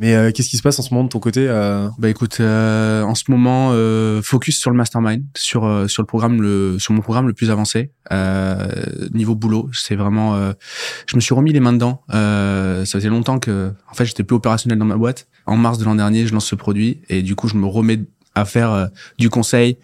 Mais euh, qu'est-ce qui se passe en ce moment de ton côté euh? Bah écoute, euh, en ce moment, euh, focus sur le mastermind, sur euh, sur le programme, le sur mon programme le plus avancé. Euh, niveau boulot, c'est vraiment, je me suis remis les mains dedans. Ça faisait longtemps que, en fait, j'étais plus opérationnel dans ma boîte. En mars de l'an dernier, je lance ce produit et du coup, je me remets à faire du conseil,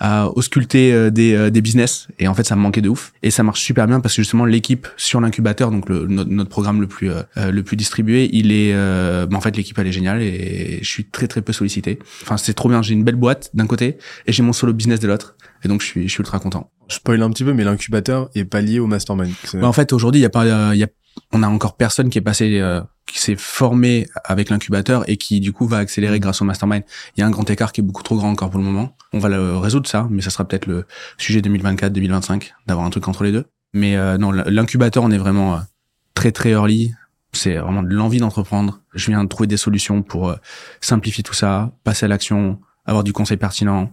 à ausculter euh, des, euh, des business. Et en fait ça me manquait de ouf. Et ça marche super bien parce que justement l'équipe sur l'incubateur donc le, notre, programme le plus euh, le plus distribué il est bah, en fait l'équipe elle est géniale et je suis très très peu sollicité. Enfin c'est trop bien. J'ai une belle boîte d'un côté et j'ai mon solo business de l'autre et donc je suis je suis ultra content Je spoil un petit peu, mais l'incubateur est pas lié au mastermind. Bah, en fait aujourd'hui il y a pas euh, il y a on a encore personne qui est passé euh, qui s'est formé avec l'incubateur et qui du coup va accélérer grâce au mastermind. Il y a un grand écart qui est beaucoup trop grand encore pour le moment. On va le résoudre ça, mais ça sera peut-être le sujet 2024-2025 d'avoir un truc entre les deux. Mais euh, non, l'incubateur on est vraiment euh, très très early. C'est vraiment de l'envie d'entreprendre. Je viens de trouver des solutions pour euh, simplifier tout ça, passer à l'action, avoir du conseil pertinent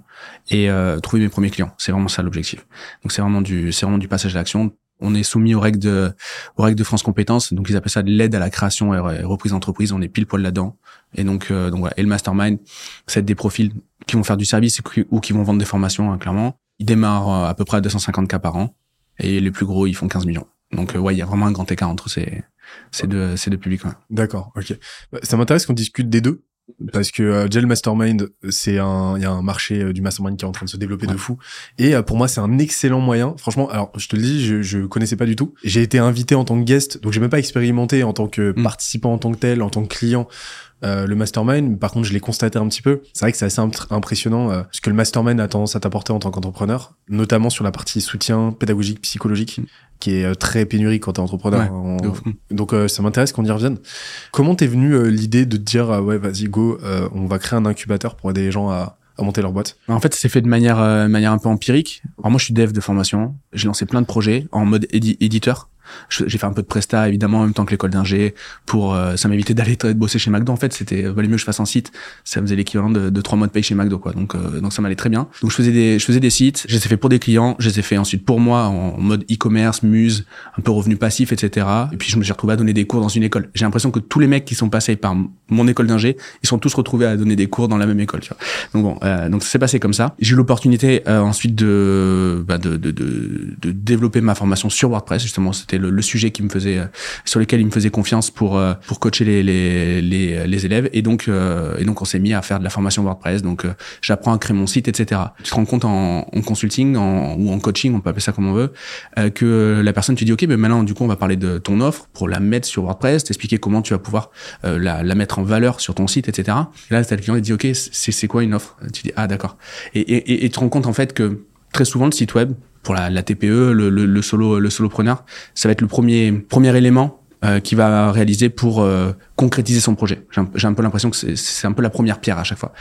et euh, trouver mes premiers clients. C'est vraiment ça l'objectif. Donc c'est vraiment du c'est vraiment du passage à l'action. On est soumis aux règles de aux règles de France Compétences, donc ils appellent ça de l'aide à la création et re- reprise d'entreprise. On est pile poil là-dedans. Et donc euh, donc voilà. Et le mastermind, c'est des profils qui vont faire du service ou qui- ou qui vont vendre des formations hein, clairement. Ils démarrent euh, à peu près à 250 cas par an et les plus gros ils font 15 millions. Donc euh, ouais, il y a vraiment un grand écart entre ces ces deux ces deux publics. ouais. D'accord, ok. Bah, Ça m'intéresse qu'on discute des deux. Parce que euh, Gel Mastermind, c'est un, il y a un marché euh, du mastermind qui est en train de se développer de fou. Et euh, pour moi, c'est un excellent moyen. Franchement, alors je te le dis, je, je connaissais pas du tout. J'ai été invité en tant que guest, donc j'ai même pas expérimenté en tant que Mm. participant en tant que tel, en tant que client. Euh, le mastermind, par contre, je l'ai constaté un petit peu. C'est vrai que c'est assez imp- impressionnant euh, ce que le mastermind a tendance à t'apporter en tant qu'entrepreneur, notamment sur la partie soutien pédagogique, psychologique, qui est euh, très pénurique quand t'es entrepreneur. Ouais, En- donc euh, ça m'intéresse qu'on y revienne. Comment t'es venu l'idée de te dire euh, ouais vas-y go, euh, on va créer un incubateur pour aider les gens à, à monter leur boîte? En fait, c'est fait de manière, euh, manière un peu empirique. Alors moi, je suis dev de formation. J'ai lancé plein de projets en mode édi- éditeur. J'ai fait un peu de presta, évidemment, en même temps que l'école d'ingé, pour euh, ça m'évitait d'aller bosser chez McDo. En fait, c'était euh, valait mieux que je fasse un site. Ça faisait l'équivalent de, de trois mois de paye chez McDo, quoi. Donc, euh, donc ça m'allait très bien. Donc je faisais des, je faisais des sites. Je les ai fait pour des clients. Je les ai fait ensuite pour moi en mode e-commerce, muse, un peu revenu passif, etc. Et puis je me suis retrouvé à donner des cours dans une école. J'ai l'impression que tous les mecs qui sont passés par mon école d'ingé, ils sont tous retrouvés à donner des cours dans la même école. Tu vois. Donc bon, euh, donc ça s'est passé comme ça. J'ai eu l'opportunité euh, ensuite de, bah, de, de, de, de développer ma formation sur WordPress. Justement, c'était le, le sujet qui me faisait, euh, sur lequel il me faisait confiance pour euh, pour coacher les les les, les élèves. Et donc euh, et donc on s'est mis à faire de la formation WordPress. Donc j'apprends à créer mon site, etc. Tu te rends compte en, en consulting en, ou en coaching, on peut appeler ça comme on veut, que la personne tu dis ok, mais maintenant du coup on va parler de ton offre pour la mettre sur WordPress, t'expliquer comment tu vas pouvoir la, la mettre en valeur sur ton site, etc. Et là, t'as le client qui dit, OK, c'est quoi une offre? Tu dis, ah d'accord. Et, et- et tu te rends compte en fait que très souvent le site web, pour la, la TPE, le, le, le solo, le solopreneur, ça va être le premier, premier élément euh, qui va réaliser pour euh, concrétiser son projet. J'ai un, un peu l'impression que c'est- un peu la première pierre à chaque fois.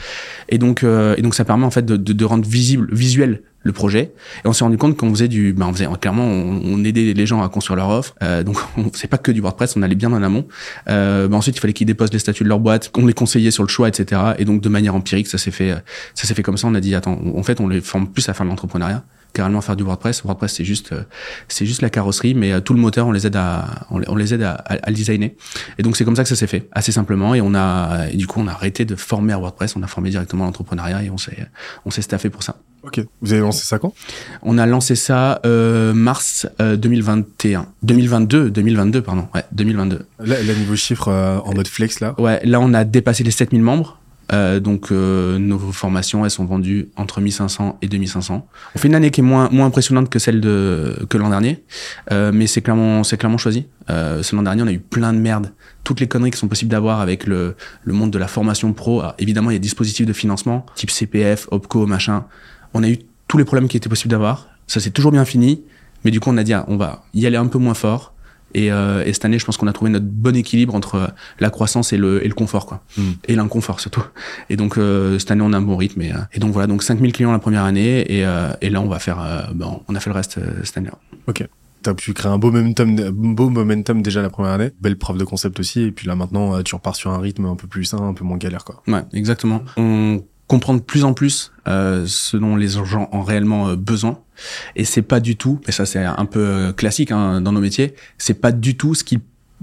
Et donc, euh, et donc ça permet en fait de, de, de rendre visible, visuel le projet. Et on s'est rendu compte qu'on faisait du, ben on faisait clairement, on, on aidait les gens à construire leur offre. Euh, donc on faisait pas que du WordPress, on allait bien en amont. Euh, ben ensuite, il fallait qu'ils déposent les statuts de leur boîte, qu'on les conseillait sur le choix, etc. Et donc de manière empirique, ça s'est fait, ça s'est fait comme ça. On a dit, attends, en fait, on les forme plus à faire de l'entrepreneuriat carrément faire du WordPress. WordPress, c'est juste, euh, c'est juste la carrosserie, mais euh, tout le moteur, on les aide à, on les, aide à, à, designer. Et donc c'est comme ça que ça s'est fait, assez simplement. Et on a, et du coup, on a arrêté de former à WordPress, on a formé directement l'entrepreneuriat et on s'est, on s'est staffé pour ça. Ok. Vous avez lancé ça quand? On a lancé ça euh, mars euh, 2021, 2022, 2022 pardon, ouais, 2022. Là, là niveau chiffre euh, en mode flex là. Ouais, là on a dépassé les 7000 membres. Euh, donc euh, nos formations elles sont vendues entre 1500 et 2500. On fait une année qui est moins moins impressionnante que celle de que l'an dernier, euh, mais c'est clairement c'est clairement choisi. Euh, l'an dernier on a eu plein de merde, toutes les conneries qui sont possibles d'avoir avec le le monde de la formation pro. Alors, évidemment il y a des dispositifs de financement type CPF, Opco, machin. On a eu tous les problèmes qui étaient possibles d'avoir. Ça s'est toujours bien fini, mais du coup on a dit ah, on va y aller un peu moins fort. Et, euh, et cette année, je pense qu'on a trouvé notre bon équilibre entre euh, la croissance et le, et le confort, quoi. Mm. Et l'inconfort surtout. Et donc euh, cette année, on a un bon rythme. Et, euh, et donc voilà, donc 5000 clients la première année, et, euh, et là, on va faire, euh, bon, on a fait le reste euh, cette année. T'as pu créer un beau momentum, un beau momentum déjà la première année. Belle preuve de concept aussi. Et puis là maintenant, tu repars sur un rythme un peu plus sain, un peu moins galère quoi. Ouais, exactement. On comprend de plus en plus euh, ce dont les gens ont réellement euh, besoin. Et c'est pas du tout, et ça c'est un peu euh, classique hein, dans nos métiers, c'est pas du tout ce qu'ils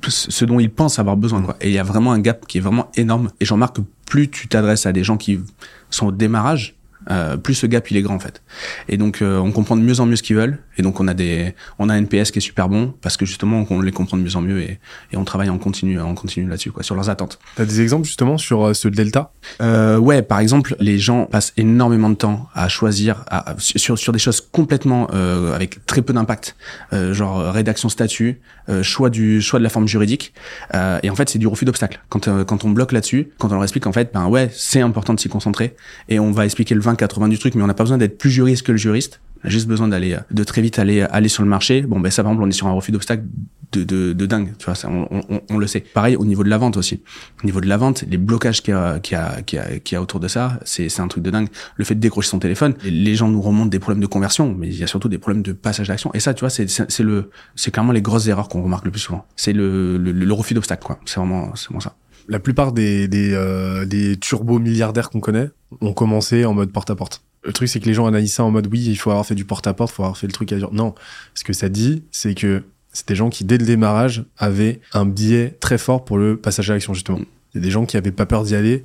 ce dont ils pensent avoir besoin. Quoi. Et il y a vraiment un gap qui est vraiment énorme. Et j'en remarque que plus tu t'adresses à des gens qui sont au démarrage, euh, plus ce gap il est grand en fait. Et donc euh, on comprend de mieux en mieux ce qu'ils veulent. Et donc on a des, on a un NPS qui est super bon parce que justement on les comprend de mieux en mieux et, et on travaille en continu, en continu là-dessus quoi, sur leurs attentes. T'as des exemples justement sur euh, ce delta? Euh, Ouais, par exemple les gens passent énormément de temps à choisir à, sur sur des choses complètement euh, avec très peu d'impact, genre rédaction statut, choix du choix de la forme juridique. et en fait c'est du refus d'obstacle. Quand quand on bloque là-dessus, quand on leur explique en fait ben ouais c'est important de s'y concentrer et on va expliquer le 20-80 du truc, mais on n'a pas besoin d'être plus juriste que le juriste. On a juste besoin d'aller, de très vite aller, aller sur le marché. Bon, ben ça, par exemple, on est sur un refus d'obstacle de, de, de, dingue. Tu vois, ça, on, on, on, le sait. Pareil au niveau de la vente aussi. Au niveau de la vente, les blocages qu'il y a, qu'il y a, qu'il y a, qu'il y a autour de ça, c'est, c'est un truc de dingue. Le fait de décrocher son téléphone, les gens nous remontent des problèmes de conversion, mais il y a surtout des problèmes de passage d'action. Et ça, tu vois, c'est, c'est, c'est le, c'est clairement les grosses erreurs qu'on remarque le plus souvent. C'est le, le, le refus d'obstacle, quoi. C'est vraiment, c'est vraiment ça la plupart des, des, euh, des turbo milliardaires qu'on connaît ont commencé en mode porte-à-porte. Le truc, c'est que les gens analysent ça en mode oui, il faut avoir fait du porte-à-porte, il faut avoir fait le truc à dire. Non, ce que ça dit, c'est que c'est des gens qui, dès le démarrage, avaient un biais très fort pour le passage à l'action, justement. C'est des gens qui avaient pas peur d'y aller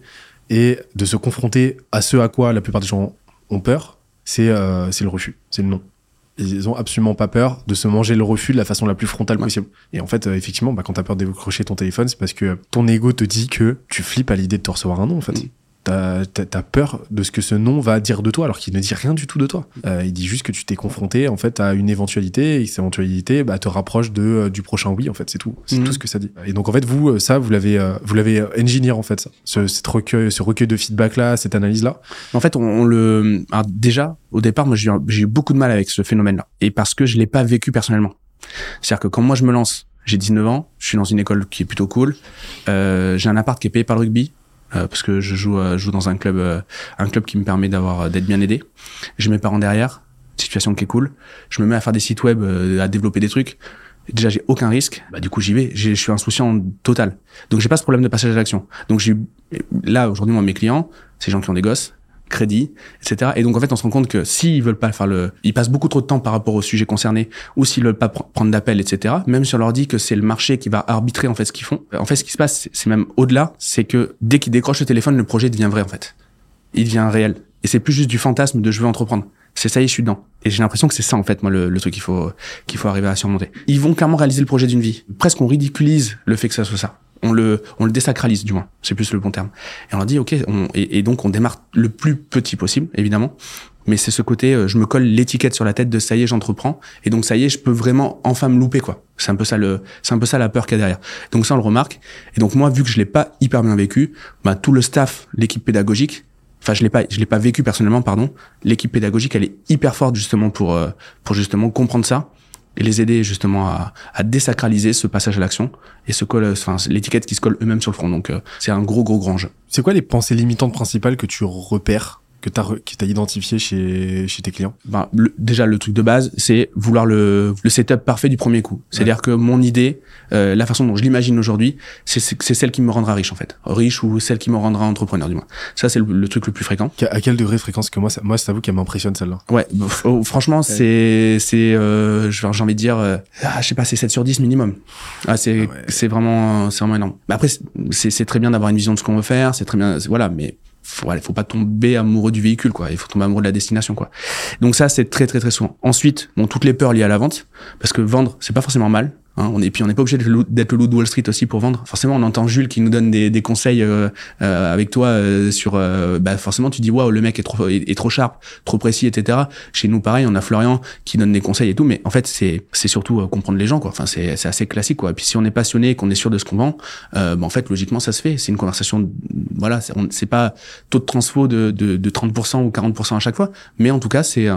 et de se confronter à ce à quoi la plupart des gens ont peur, c'est euh, le refus, c'est le non ils ont absolument pas peur de se manger le refus de la façon la plus frontale possible. Et en fait, euh, effectivement, bah, quand t'as peur de décrocher ton téléphone, c'est parce que ton ego te dit que tu flippes à l'idée de te recevoir un nom, en fait. Mm t'as as, peur de ce que ce nom va dire de toi, alors qu'il ne dit rien du tout de toi. Euh, il dit juste que tu t'es confronté en fait à une éventualité et cette éventualité bah, te rapproche de euh, du prochain oui. En fait, c'est tout. C'est mhm. tout ce que ça dit. Et donc en fait, vous, euh, ça, vous l'avez vous l'avez engineer en fait, ça. Ce, cette recueil, ce recueil de feedback là, cette analyse là. En fait, on, le alors déjà au départ, moi j'ai eu beaucoup de mal avec ce phénomène là, et parce que je l'ai pas vécu personnellement. C'est-à-dire que quand moi je me lance, j'ai 19 ans, je suis dans une école qui est plutôt cool, euh, j'ai un appart qui est payé par le rugby, euh, parce que je joue, euh, je joue dans un club, euh, un club qui me permet d'avoir d'être bien aidé. J'ai mes parents derrière, situation qui est cool. Je me mets à faire des sites web, à développer des trucs. Déjà, j'ai aucun risque. Bah, du coup, j'y vais. Je suis insouciant total. Donc, j'ai pas ce problème de passage à l'action. Donc, j'ai là aujourd'hui, moi, mes clients, c'est gens qui ont des gosses, crédit, etc. Et donc en fait, on se rend compte que s'ils veulent pas faire le, ils passent beaucoup trop de temps par rapport au sujet concerné, ou s'ils veulent pas prendre d'appel, etc. Même si on leur dit que c'est le marché qui va arbitrer en fait ce qu'ils font. En fait, ce qui se passe, c'est même au-delà, c'est que dès qu'ils décrochent le téléphone, le projet devient vrai en fait. Il devient réel. Et c'est plus juste du fantasme de je veux entreprendre. C'est ça y est, je suis dedans. Et j'ai l'impression que c'est ça en fait, moi, le, le truc qu'il faut qu'il faut arriver à surmonter. Ils vont clairement réaliser le projet d'une vie. Presque on ridiculise le fait que ça soit ça on le, on le désacralise du moins, c'est plus le bon terme. Et on leur dit ok, on, et, donc on démarre le plus petit possible, évidemment. Mais c'est ce côté, euh, je me colle l'étiquette sur la tête de ça y est, j'entreprends, et donc ça y est, je peux vraiment enfin me louper quoi. C'est un peu ça le, c'est un peu ça la peur qu'il y a derrière. Donc ça on le remarque. Et donc moi, vu que je l'ai pas hyper bien vécu, bah tout le staff, l'équipe pédagogique, enfin je l'ai pas, je l'ai pas vécu personnellement, pardon. L'équipe pédagogique, elle est hyper forte justement pour, euh, pour justement comprendre ça et les aider justement à, désacraliser ce passage à l'action et ce l'étiquette qui se colle eux-mêmes sur le front. Donc euh, c'est un gros gros grand jeu. C'est quoi les pensées limitantes principales que tu repères que tu as, identifié chez, chez tes clients ben, Déjà, le truc de base, c'est vouloir le, le setup parfait du premier coup. C'est-à-dire que mon idée, euh, la façon dont je l'imagine aujourd'hui, c'est celle qui me rendra riche, en fait. Riche ou celle qui me rendra entrepreneur, du moins. Ça, c'est le, truc le plus fréquent. À quel degré de fréquence que moi, ça, moi, c'est à vous qui m'impressionne celle-là Ouais, oh, franchement, c'est, c'est euh, j'ai envie de dire, euh, ah, je sais pas, c'est 7 sur 10 minimum. Ah, c'est ah c'est vraiment, c'est vraiment énorme. Mais après, c'est très bien d'avoir une vision de ce qu'on veut faire, c'est très bien, voilà, mais faut, faut pas tomber amoureux du véhicule, quoi. Il faut tomber amoureux de la destination, quoi. Donc ça, c'est très, très, très souvent. Ensuite, bon, toutes les peurs liées à la vente, parce que vendre, c'est pas forcément mal. Hein, on est, puis on n'est pas obligé d'être le loup de Wall Street aussi pour vendre. Forcément, on entend Jules qui nous donne des, des conseils euh, euh, avec toi euh, sur. Euh, bah forcément, tu dis waouh, le mec est trop est, trop sharp, trop précis, etc. Chez nous, pareil, on a Florian qui donne des conseils et tout. Mais en fait, c'est c'est surtout comprendre les gens, quoi. Enfin, c'est c'est assez classique, quoi. Et puis si on est passionné, qu'on est sûr de ce qu'on vend, bah, en fait, logiquement, ça se fait. C'est une conversation. Voilà, c'est pas taux de transfo de, de, de 30% ou 40% à chaque fois, mais en tout cas, c'est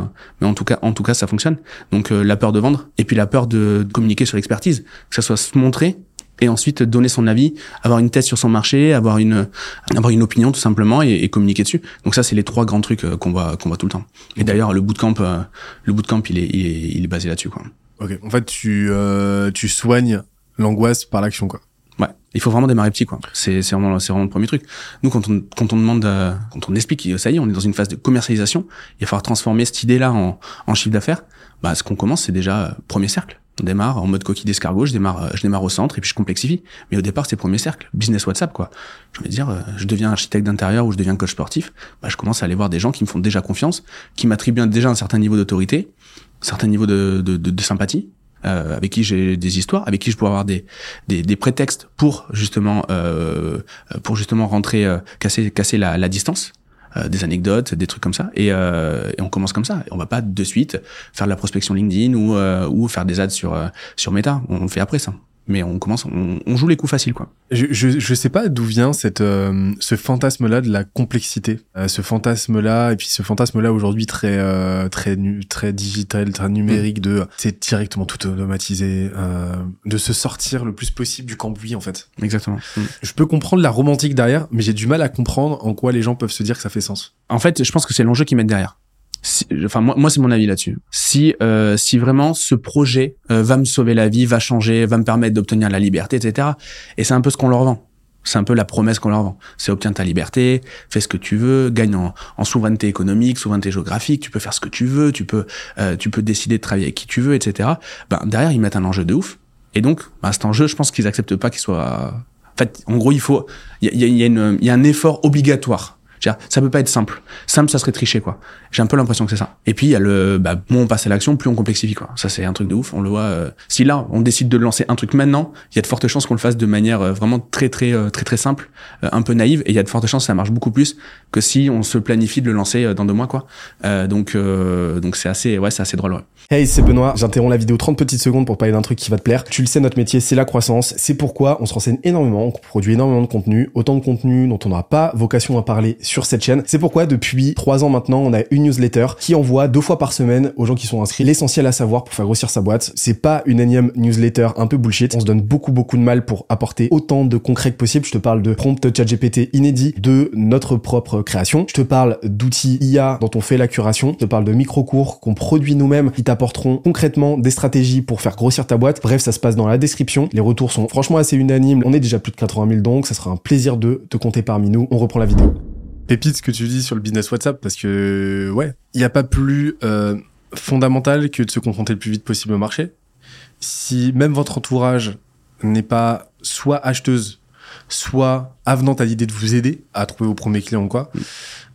mais en tout cas, en tout cas, ça fonctionne. Donc la peur de vendre et puis la peur de communiquer sur l'expertise que ça soit se montrer et ensuite donner son avis, avoir une thèse sur son marché, avoir une avoir une opinion tout simplement et, communiquer dessus. Donc ça c'est les trois grands trucs euh, qu'on voit qu'on voit tout le temps. Et d'ailleurs le bootcamp euh, le bootcamp il est il est, il est basé là-dessus quoi. OK. En fait tu euh, tu soignes l'angoisse par l'action quoi. Ouais, il faut vraiment démarrer petit quoi. C'est c'est vraiment c'est vraiment le premier truc. Nous quand on quand on demande quand on explique ça y est, on est dans une phase de commercialisation, il va falloir transformer cette idée là en en chiffre d'affaires. Bah ce qu'on commence c'est déjà premier cercle On démarre en mode coquille d'escargot, je démarre, euh, je démarre au centre et puis je complexifie. Mais au départ, c'est premier cercle, business WhatsApp, quoi. Je veux dire, euh, je deviens architecte d'intérieur ou je deviens coach sportif, bah, je commence à aller voir des gens qui me font déjà confiance, qui m'attribuent déjà un certain niveau d'autorité, un certain niveau de, de, de, de sympathie, euh, avec qui j'ai des histoires, avec qui je pourrais avoir des, des, des prétextes pour justement euh, pour justement rentrer euh, casser casser la, la distance. Euh, des anecdotes, des trucs comme ça, et, euh, on commence comme ça. On va pas de suite faire de la prospection LinkedIn ou, euh, ou faire des ads sur sur Meta. On le fait après ça mais on commence, on, on, joue les coups faciles, quoi. Je, je, je sais pas d'où vient cette, euh, ce fantasme-là de la complexité, euh, ce fantasme-là, et puis ce fantasme-là aujourd'hui très, euh, très, très digital, très numérique, de c'est directement tout automatisé, euh, de se sortir le plus possible du cambouis en fait. Exactement. Mm. Je peux comprendre la romantique derrière, mais j'ai du mal à comprendre en quoi les gens peuvent se dire que ça fait sens. En fait, je pense que c'est l'enjeu qu'ils mettent derrière si, enfin moi, moi c'est mon avis là-dessus. Si euh, si vraiment ce projet euh, va me sauver la vie, va changer, va me permettre d'obtenir la liberté, etc. Et c'est un peu ce qu'on leur vend. C'est un peu la promesse qu'on leur vend. C'est obtiens ta liberté, fais ce que tu veux, gagne en, en, souveraineté économique, souveraineté géographique, tu peux faire ce que tu veux, tu peux euh, tu peux décider de travailler avec qui tu veux, etc. Ben derrière ils mettent un enjeu de ouf. Et donc ben, cet enjeu, je pense qu'ils acceptent pas qu'il soit. En fait, en gros, il faut il y a, y, a y a un effort obligatoire ça peut pas être simple. Simple, ça serait tricher, quoi. J'ai un peu l'impression que c'est ça. Et puis, il y a le, bah, moins on passe à l'action, plus on complexifie, quoi. Ça, c'est un truc de ouf. On le voit. Euh, si là, on décide de lancer un truc maintenant, il y a de fortes chances qu'on le fasse de manière euh, vraiment très, très, euh, très, très simple, un peu naïve. Et il y a de fortes chances que ça marche beaucoup plus que si on se planifie de le lancer dans deux mois, quoi. donc, donc c'est assez, ouais, c'est assez drôle, ouais. Hey, c'est Benoît. J'interromps la vidéo 30 petites secondes pour parler d'un truc qui va te plaire. Tu le sais, notre métier, c'est la croissance. C'est pourquoi on se renseigne énormément, on produit énormément de contenu, autant de contenu dont on n'aura pas vocation à parler cette chaîne. C'est pourquoi depuis trois ans maintenant, on a une newsletter qui envoie deux fois par semaine aux gens qui sont inscrits l'essentiel à savoir pour faire grossir sa boîte. C'est pas une énième newsletter un peu bullshit. On se donne beaucoup beaucoup de mal pour apporter autant de concret que possible. Je te parle de prompt ChatGPT inédit, de notre propre création. Je te parle d'outils IA dont on fait la curation. Je te parle de micro-cours qu'on produit nous-mêmes qui t'apporteront concrètement des stratégies pour faire grossir ta boîte. Bref, ça se passe dans la description. Les retours sont franchement assez unanimes. On est déjà plus de 80 000 donc ça sera un plaisir de te compter parmi nous. On reprend la vidéo pépite ce que tu dis sur le business WhatsApp parce que ouais, il n'y a pas plus euh, fondamental que de se confronter le plus vite possible au marché. Si même votre entourage n'est pas soit acheteuse, soit avenante à l'idée de vous aider à trouver vos premiers clients ou quoi, mm.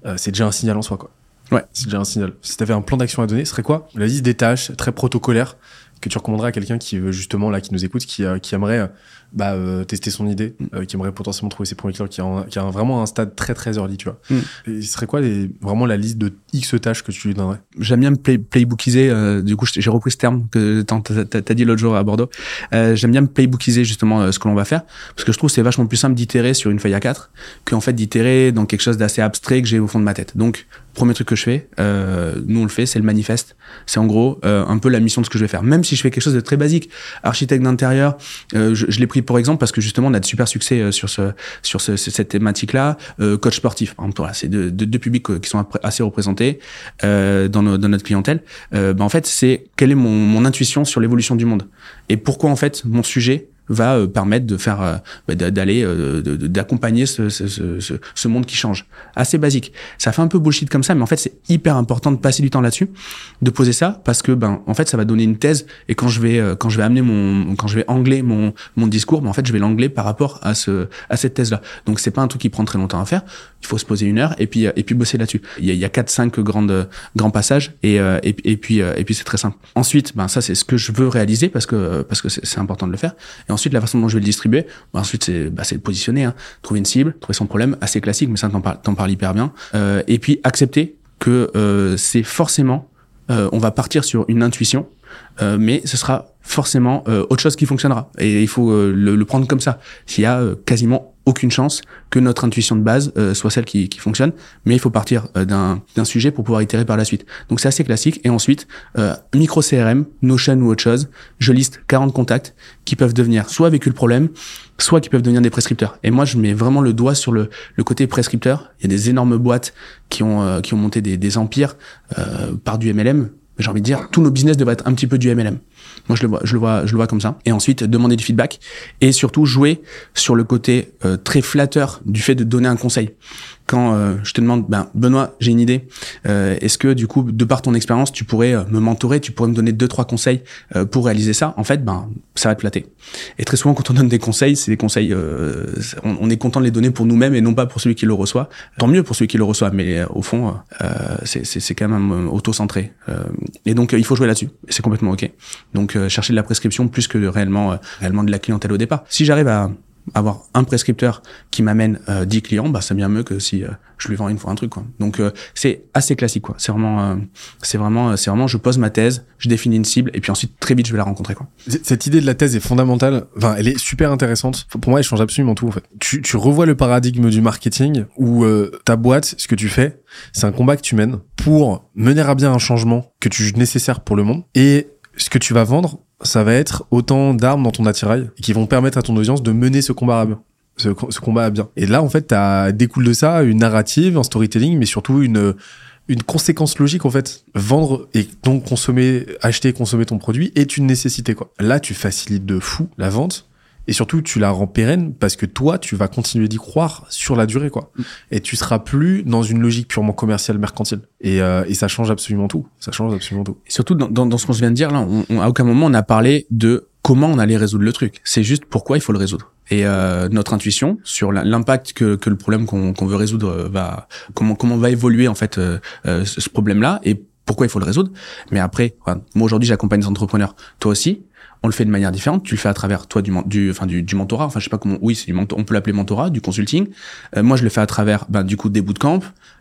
euh, c'est déjà un signal en soi quoi. Ouais, c'est déjà un signal. Si tu avais un plan d'action à donner, ce serait quoi? La liste des tâches très protocolaire que tu recommanderais à quelqu'un qui veut justement là qui nous écoute, qui, euh, qui aimerait bah, euh, tester son idée, mm. euh, qui aimerait potentiellement trouver ses premiers clients, qui a, qui a vraiment un stade très très early, tu vois. Mm. Et ce serait quoi les, vraiment la liste de X tâches que tu lui donnerais? J'aime bien me play, playbookiser, euh, du coup j'ai repris ce terme que t'as as dit l'autre jour à Bordeaux. Euh, J'aime bien me playbookiser justement ce que l'on va faire, parce que je trouve c'est vachement plus simple d'itérer sur une feuille à 4 qu'en fait d'itérer dans quelque chose d'assez abstrait que j'ai au fond de ma tête. Donc premier truc que je fais, nous on le fait, c'est le manifeste. C'est en gros un peu la mission de ce que je vais faire. Même si je fais quelque chose de très basique, architecte d'intérieur, je, je l'ai pris pour exemple parce que justement on a de super succès euh, sur ce sur ce, cette thématique-là. Euh, coach sportif, par exemple, voilà, c'est deux, publics euh, qui sont assez représentés euh, dans, dans, notre clientèle. Euh, ben, en fait, c'est quelle est mon, mon intuition sur l'évolution du monde et pourquoi en fait mon sujet va euh, permettre de faire euh, bah, d'aller euh, d'accompagner ce, ce, ce, ce, monde qui change. Assez basique. Ça fait un peu bullshit comme ça mais en fait c'est hyper important de passer du temps là-dessus de poser ça parce que ben en fait ça va donner une thèse et quand je vais quand je vais amener mon quand je vais angler mon mon discours ben en fait je vais l'angler par rapport à ce à cette thèse là donc c'est pas un truc qui prend très longtemps à faire. Il faut se poser une heure et puis et puis bosser là-dessus. Il y a, il y a quatre cinq grandes grands passages et et, et puis et puis c'est très simple. Ensuite ben ça c'est ce que je veux réaliser parce que parce que c'est important de le faire ensuite, la façon dont je vais le distribuer, bah, ensuite, c'est bah, le positionner, hein. trouver une cible, trouver son problème, assez classique, mais ça, t'en parles, parles hyper bien. Euh, et puis, accepter que euh, c'est forcément, euh, on va partir sur une intuition, mais ce sera forcément autre chose qui fonctionnera. Et il faut le, le, prendre comme ça. S'il y a quasiment aucune chance que notre intuition de base euh, soit celle qui, qui, fonctionne, mais il faut partir euh, d'un sujet pour pouvoir itérer par la suite. Donc c'est assez classique. Et ensuite, euh, micro CRM, Notion ou autre chose, je liste 40 contacts qui peuvent devenir soit vécu le problème, soit qui peuvent devenir des prescripteurs. Et moi, je mets vraiment le doigt sur le, le côté prescripteur. Il y a des énormes boîtes qui ont, qui ont monté des, des empires par du MLM. J'ai envie de dire, tous nos business devraient être un petit peu du MLM. Moi, je le vois, je le vois, je le vois comme ça. Et ensuite, demander du feedback et surtout jouer sur le côté euh, très flatteur du fait de donner un conseil quand euh, je te demande, ben Benoît, j'ai une idée. Euh, Est-ce que du coup, de par ton expérience, tu pourrais euh, me mentorer, tu pourrais me donner deux trois conseils euh, pour réaliser ça? En fait, ben ça va te flatter. Et très souvent, quand on donne des conseils, c'est des conseils, euh, on, on, est content de les donner pour nous-mêmes et non pas pour celui qui le reçoit. Tant mieux pour celui qui le reçoit, mais au fond, c'est quand même auto-centré. et donc, il faut jouer là-dessus. C'est complètement ok. Donc, chercher de la prescription plus que de réellement, réellement de la clientèle au départ. Si j'arrive à avoir un prescripteur qui m'amène euh, 10 clients, bah, c'est bien mieux que si euh, je lui vends une fois un truc. Quoi. Donc euh, c'est assez classique. quoi. C'est vraiment, euh, c'est vraiment, c'est vraiment, je pose ma thèse, je définis une cible et puis ensuite très vite je vais la rencontrer. Quoi. Cette idée de la thèse est fondamentale. Enfin, elle est super intéressante. Pour moi, elle change absolument tout en fait. Tu, tu revois le paradigme du marketing où ta boîte, ce que tu fais, c'est un combat que tu mènes pour mener à bien un changement que tu juges nécessaire pour le monde et ce que tu vas vendre, ça va être autant d'armes dans ton attirail qui vont permettre à ton audience de mener ce combat à bien. Ce, combat à bien. Et là, en fait, as découle de ça une narrative, un storytelling, mais surtout une une conséquence logique en fait. Vendre et donc consommer, acheter, consommer ton produit est une nécessité quoi. Là, tu facilites de fou la vente et surtout tu la rends pérenne parce que toi tu vas continuer d'y croire sur la durée quoi. Mm. et tu seras plus dans une logique purement commerciale mercantile. Et, euh, et ça change absolument tout. Ça change absolument tout. Et surtout dans, dans, dans ce qu'on vient de dire là on, on, à aucun moment on a parlé de comment on allait résoudre le truc. C'est juste pourquoi il faut le résoudre. Et euh, notre intuition sur l'impact que, que, le problème qu'on qu veut résoudre va comment comment va évoluer en fait euh, euh, ce problème là et pourquoi il faut le résoudre. Mais après moi aujourd'hui j'accompagne des entrepreneurs. Toi aussi on le fait de manière différente. Tu le fais à travers toi du, du, enfin du, du mentorat. Enfin, je sais pas comment. Oui, c'est on peut l'appeler mentorat, du consulting. Euh, moi, je le fais à travers, ben, du coup, des bootcamps.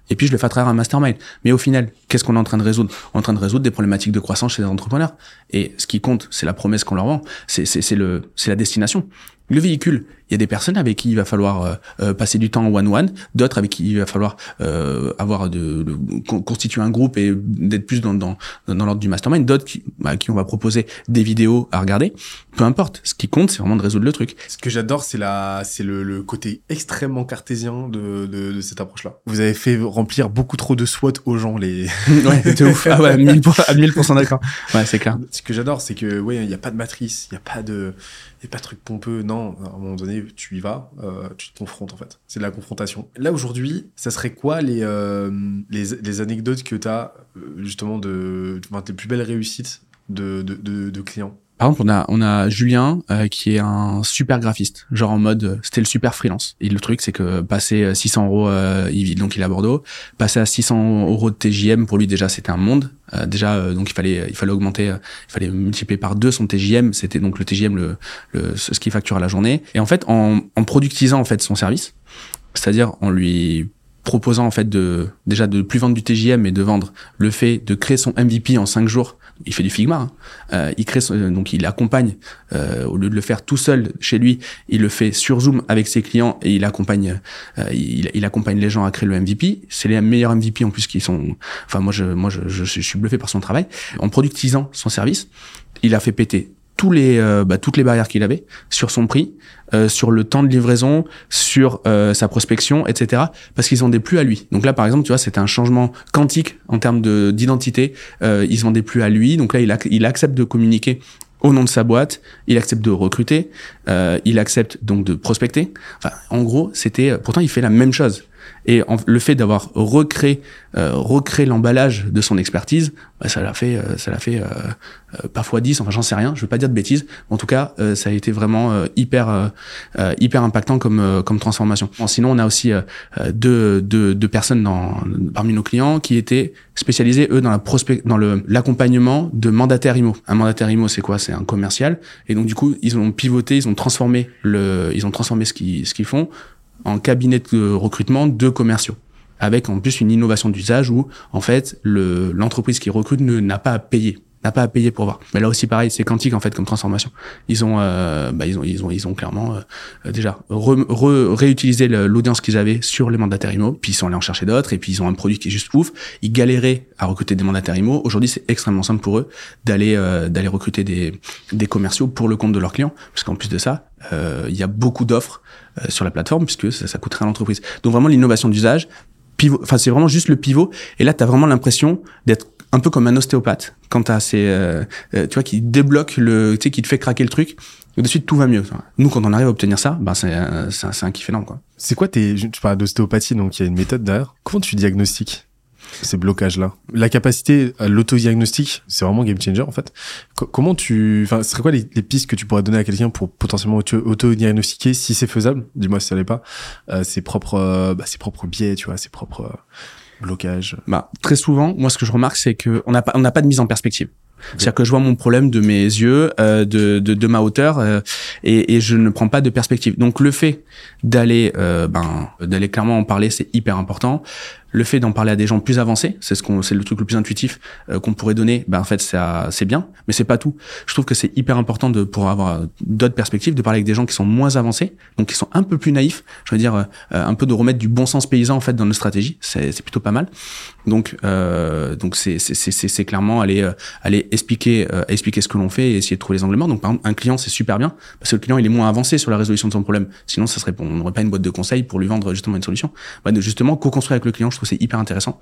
Et puis, je le fais à travers un mastermind. Mais au final, qu'est-ce qu'on est en train de résoudre? On est en train de résoudre des problématiques de croissance chez les entrepreneurs. Et ce qui compte, c'est la promesse qu'on leur vend. C'est, le, c'est la destination. Le véhicule, il y a des personnes avec qui il va falloir euh, euh, passer du temps en one-one, d'autres avec qui il va falloir euh, avoir de, de, constituer un groupe et d'être plus dans, dans, dans l'ordre du mastermind, d'autres qui, bah, qui on va proposer des vidéos à regarder. Peu importe, ce qui compte, c'est vraiment de résoudre le truc. Ce que j'adore, c'est la, c'est le, le, côté extrêmement cartésien de, de, de cette approche-là. Vous avez fait remplir beaucoup trop de SWOT aux gens, les. ouais, c'était ouf. Ah ouais, 1000%, 1000% d'accord. Ouais, c'est clair. Ce que j'adore, c'est que, ouais, il n'y a pas de matrice, il n'y a pas de, il y a pas de truc pompeux. Non, à un moment donné, tu y vas, euh, tu te confrontes en fait. C'est de la confrontation. Là aujourd'hui, ça serait quoi les, euh, anecdotes que tu as justement de, tes plus belles réussites de clients? Par exemple, on a on a Julien euh, qui est un super graphiste, genre en mode c'était le super freelance. Et le truc c'est que passer 600 euros, euh, il vit donc il est à Bordeaux, passer à 600 euros de TJM pour lui déjà c'était un monde. Euh, déjà donc il fallait il fallait augmenter, il fallait multiplier par deux son TJM. C'était donc le TJM le, le ce qu'il facture à la journée. Et en fait en en productisant en fait son service, c'est-à-dire en lui proposant en fait de déjà de plus vendre du TJM et de vendre le fait de créer son MVP en cinq jours il fait du Figma. Hein. Euh, il crée son, donc il accompagne euh, au lieu de le faire tout seul chez lui, il le fait sur Zoom avec ses clients et il accompagne euh, il, il, accompagne les gens à créer le MVP. C'est les meilleurs MVP en plus qui sont. Enfin moi je moi je, je, je suis bluffé par son travail en productisant son service. Il a fait péter tous les, euh, bah, toutes les barrières qu'il avait sur son prix, euh, sur le temps de livraison, sur euh, sa prospection, etc. Parce qu'ils vendaient plus à lui. Donc là, par exemple, tu vois, c'était un changement quantique en termes de d'identité. Euh, ils vendaient plus à lui. Donc là, il, accepte de communiquer au nom de sa boîte, il accepte de recruter, euh, il accepte donc de prospecter. Enfin, en gros, c'était. Pourtant, il fait la même chose. Et en, le fait d'avoir recréé, euh, recréé l'emballage de son expertise, bah, ça l'a fait, euh, ça l'a fait euh, euh parfois 10, enfin j'en sais rien, je veux pas dire de bêtises. En tout cas, euh, ça a été vraiment euh, hyper, hyper impactant comme, comme transformation. Bon, sinon, on a aussi deux, deux, deux personnes dans, parmi nos clients qui étaient spécialisés eux dans la prospect, dans le l'accompagnement de mandataires IMO. Un mandataire IMO, c'est quoi? C'est un commercial. Et donc du coup, ils ont pivoté, ils ont transformé le, ils ont transformé ce qu'ils ce qu'ils font en cabinet de recrutement de commerciaux avec en plus une innovation d'usage où en fait le l'entreprise qui recrute ne n'a pas à payer n'a pas à payer pour voir. Mais là aussi pareil c'est quantique en fait comme transformation. Ils ont euh, bah, ils ont ils ont ils ont clairement euh, déjà re, re, réutilisé l'audience qu'ils avaient sur les mandataires IMO puis ils sont allés en chercher d'autres et puis ils ont un produit qui est juste ouf. Ils galéraient à recruter des mandataires IMO. Aujourd'hui c'est extrêmement simple pour eux d'aller euh, d'aller recruter des des commerciaux pour le compte de leurs clients parce qu'en plus de ça il y a beaucoup d'offres sur la plateforme puisque ça, ça coûterait à l'entreprise. Donc vraiment l'innovation d'usage pivot, enfin c'est vraiment juste le pivot. Et là, tu as vraiment l'impression d'être un peu comme un ostéopathe quand t'as ces, euh, euh, tu vois, qui débloque le, tu sais, qui te fait craquer le truc. Et de suite, tout va mieux. Nous, quand on arrive à obtenir ça, ben c'est euh, c'est un, kiff énorme, quoi. C'est quoi tes, tu parles d'ostéopathie, donc il y a une méthode derrière. Comment tu diagnostiques ces blocages-là? La capacité à l'autodiagnostic, c'est vraiment game changer en fait. Co- comment tu, enfin, ce serait quoi les, pistes que tu pourrais donner à quelqu'un pour potentiellement auto- autodiagnostiquer si c'est faisable? Dis-moi si ça l'est pas. Euh, ses propres, euh, bah, ses propres biais, tu vois, ses propres blocages. Bah, très souvent, moi, ce que je remarque, c'est que on n'a pas, on n'a pas de mise en perspective. C'est-à-dire que je vois mon problème de mes yeux, euh, de, de, de ma hauteur, euh, et, et je ne prends pas de perspective. Donc le fait d'aller, euh, ben, d'aller clairement en parler, c'est hyper important. Le fait d'en parler à des gens plus avancés, c'est ce qu'on, c'est le truc le plus intuitif euh, qu'on pourrait donner. Ben en fait, ça, c'est bien, mais c'est pas tout. Je trouve que c'est hyper important de pour avoir d'autres perspectives, de parler avec des gens qui sont moins avancés, donc qui sont un peu plus naïfs. Je veux dire, euh, un peu de remettre du bon sens paysan en fait dans nos stratégies. C'est, c'est plutôt pas mal. Donc, euh, donc c'est, c'est, c'est, c'est clairement aller, euh, aller expliquer, euh, expliquer ce que l'on fait et essayer de trouver les angles morts. Donc, par exemple, un client, c'est super bien parce que le client, il est moins avancé sur la résolution de son problème. Sinon, ça serait, on n'aurait pas une boîte de conseils pour lui vendre justement une solution. De justement, co-construire avec le client, je trouve c'est hyper intéressant.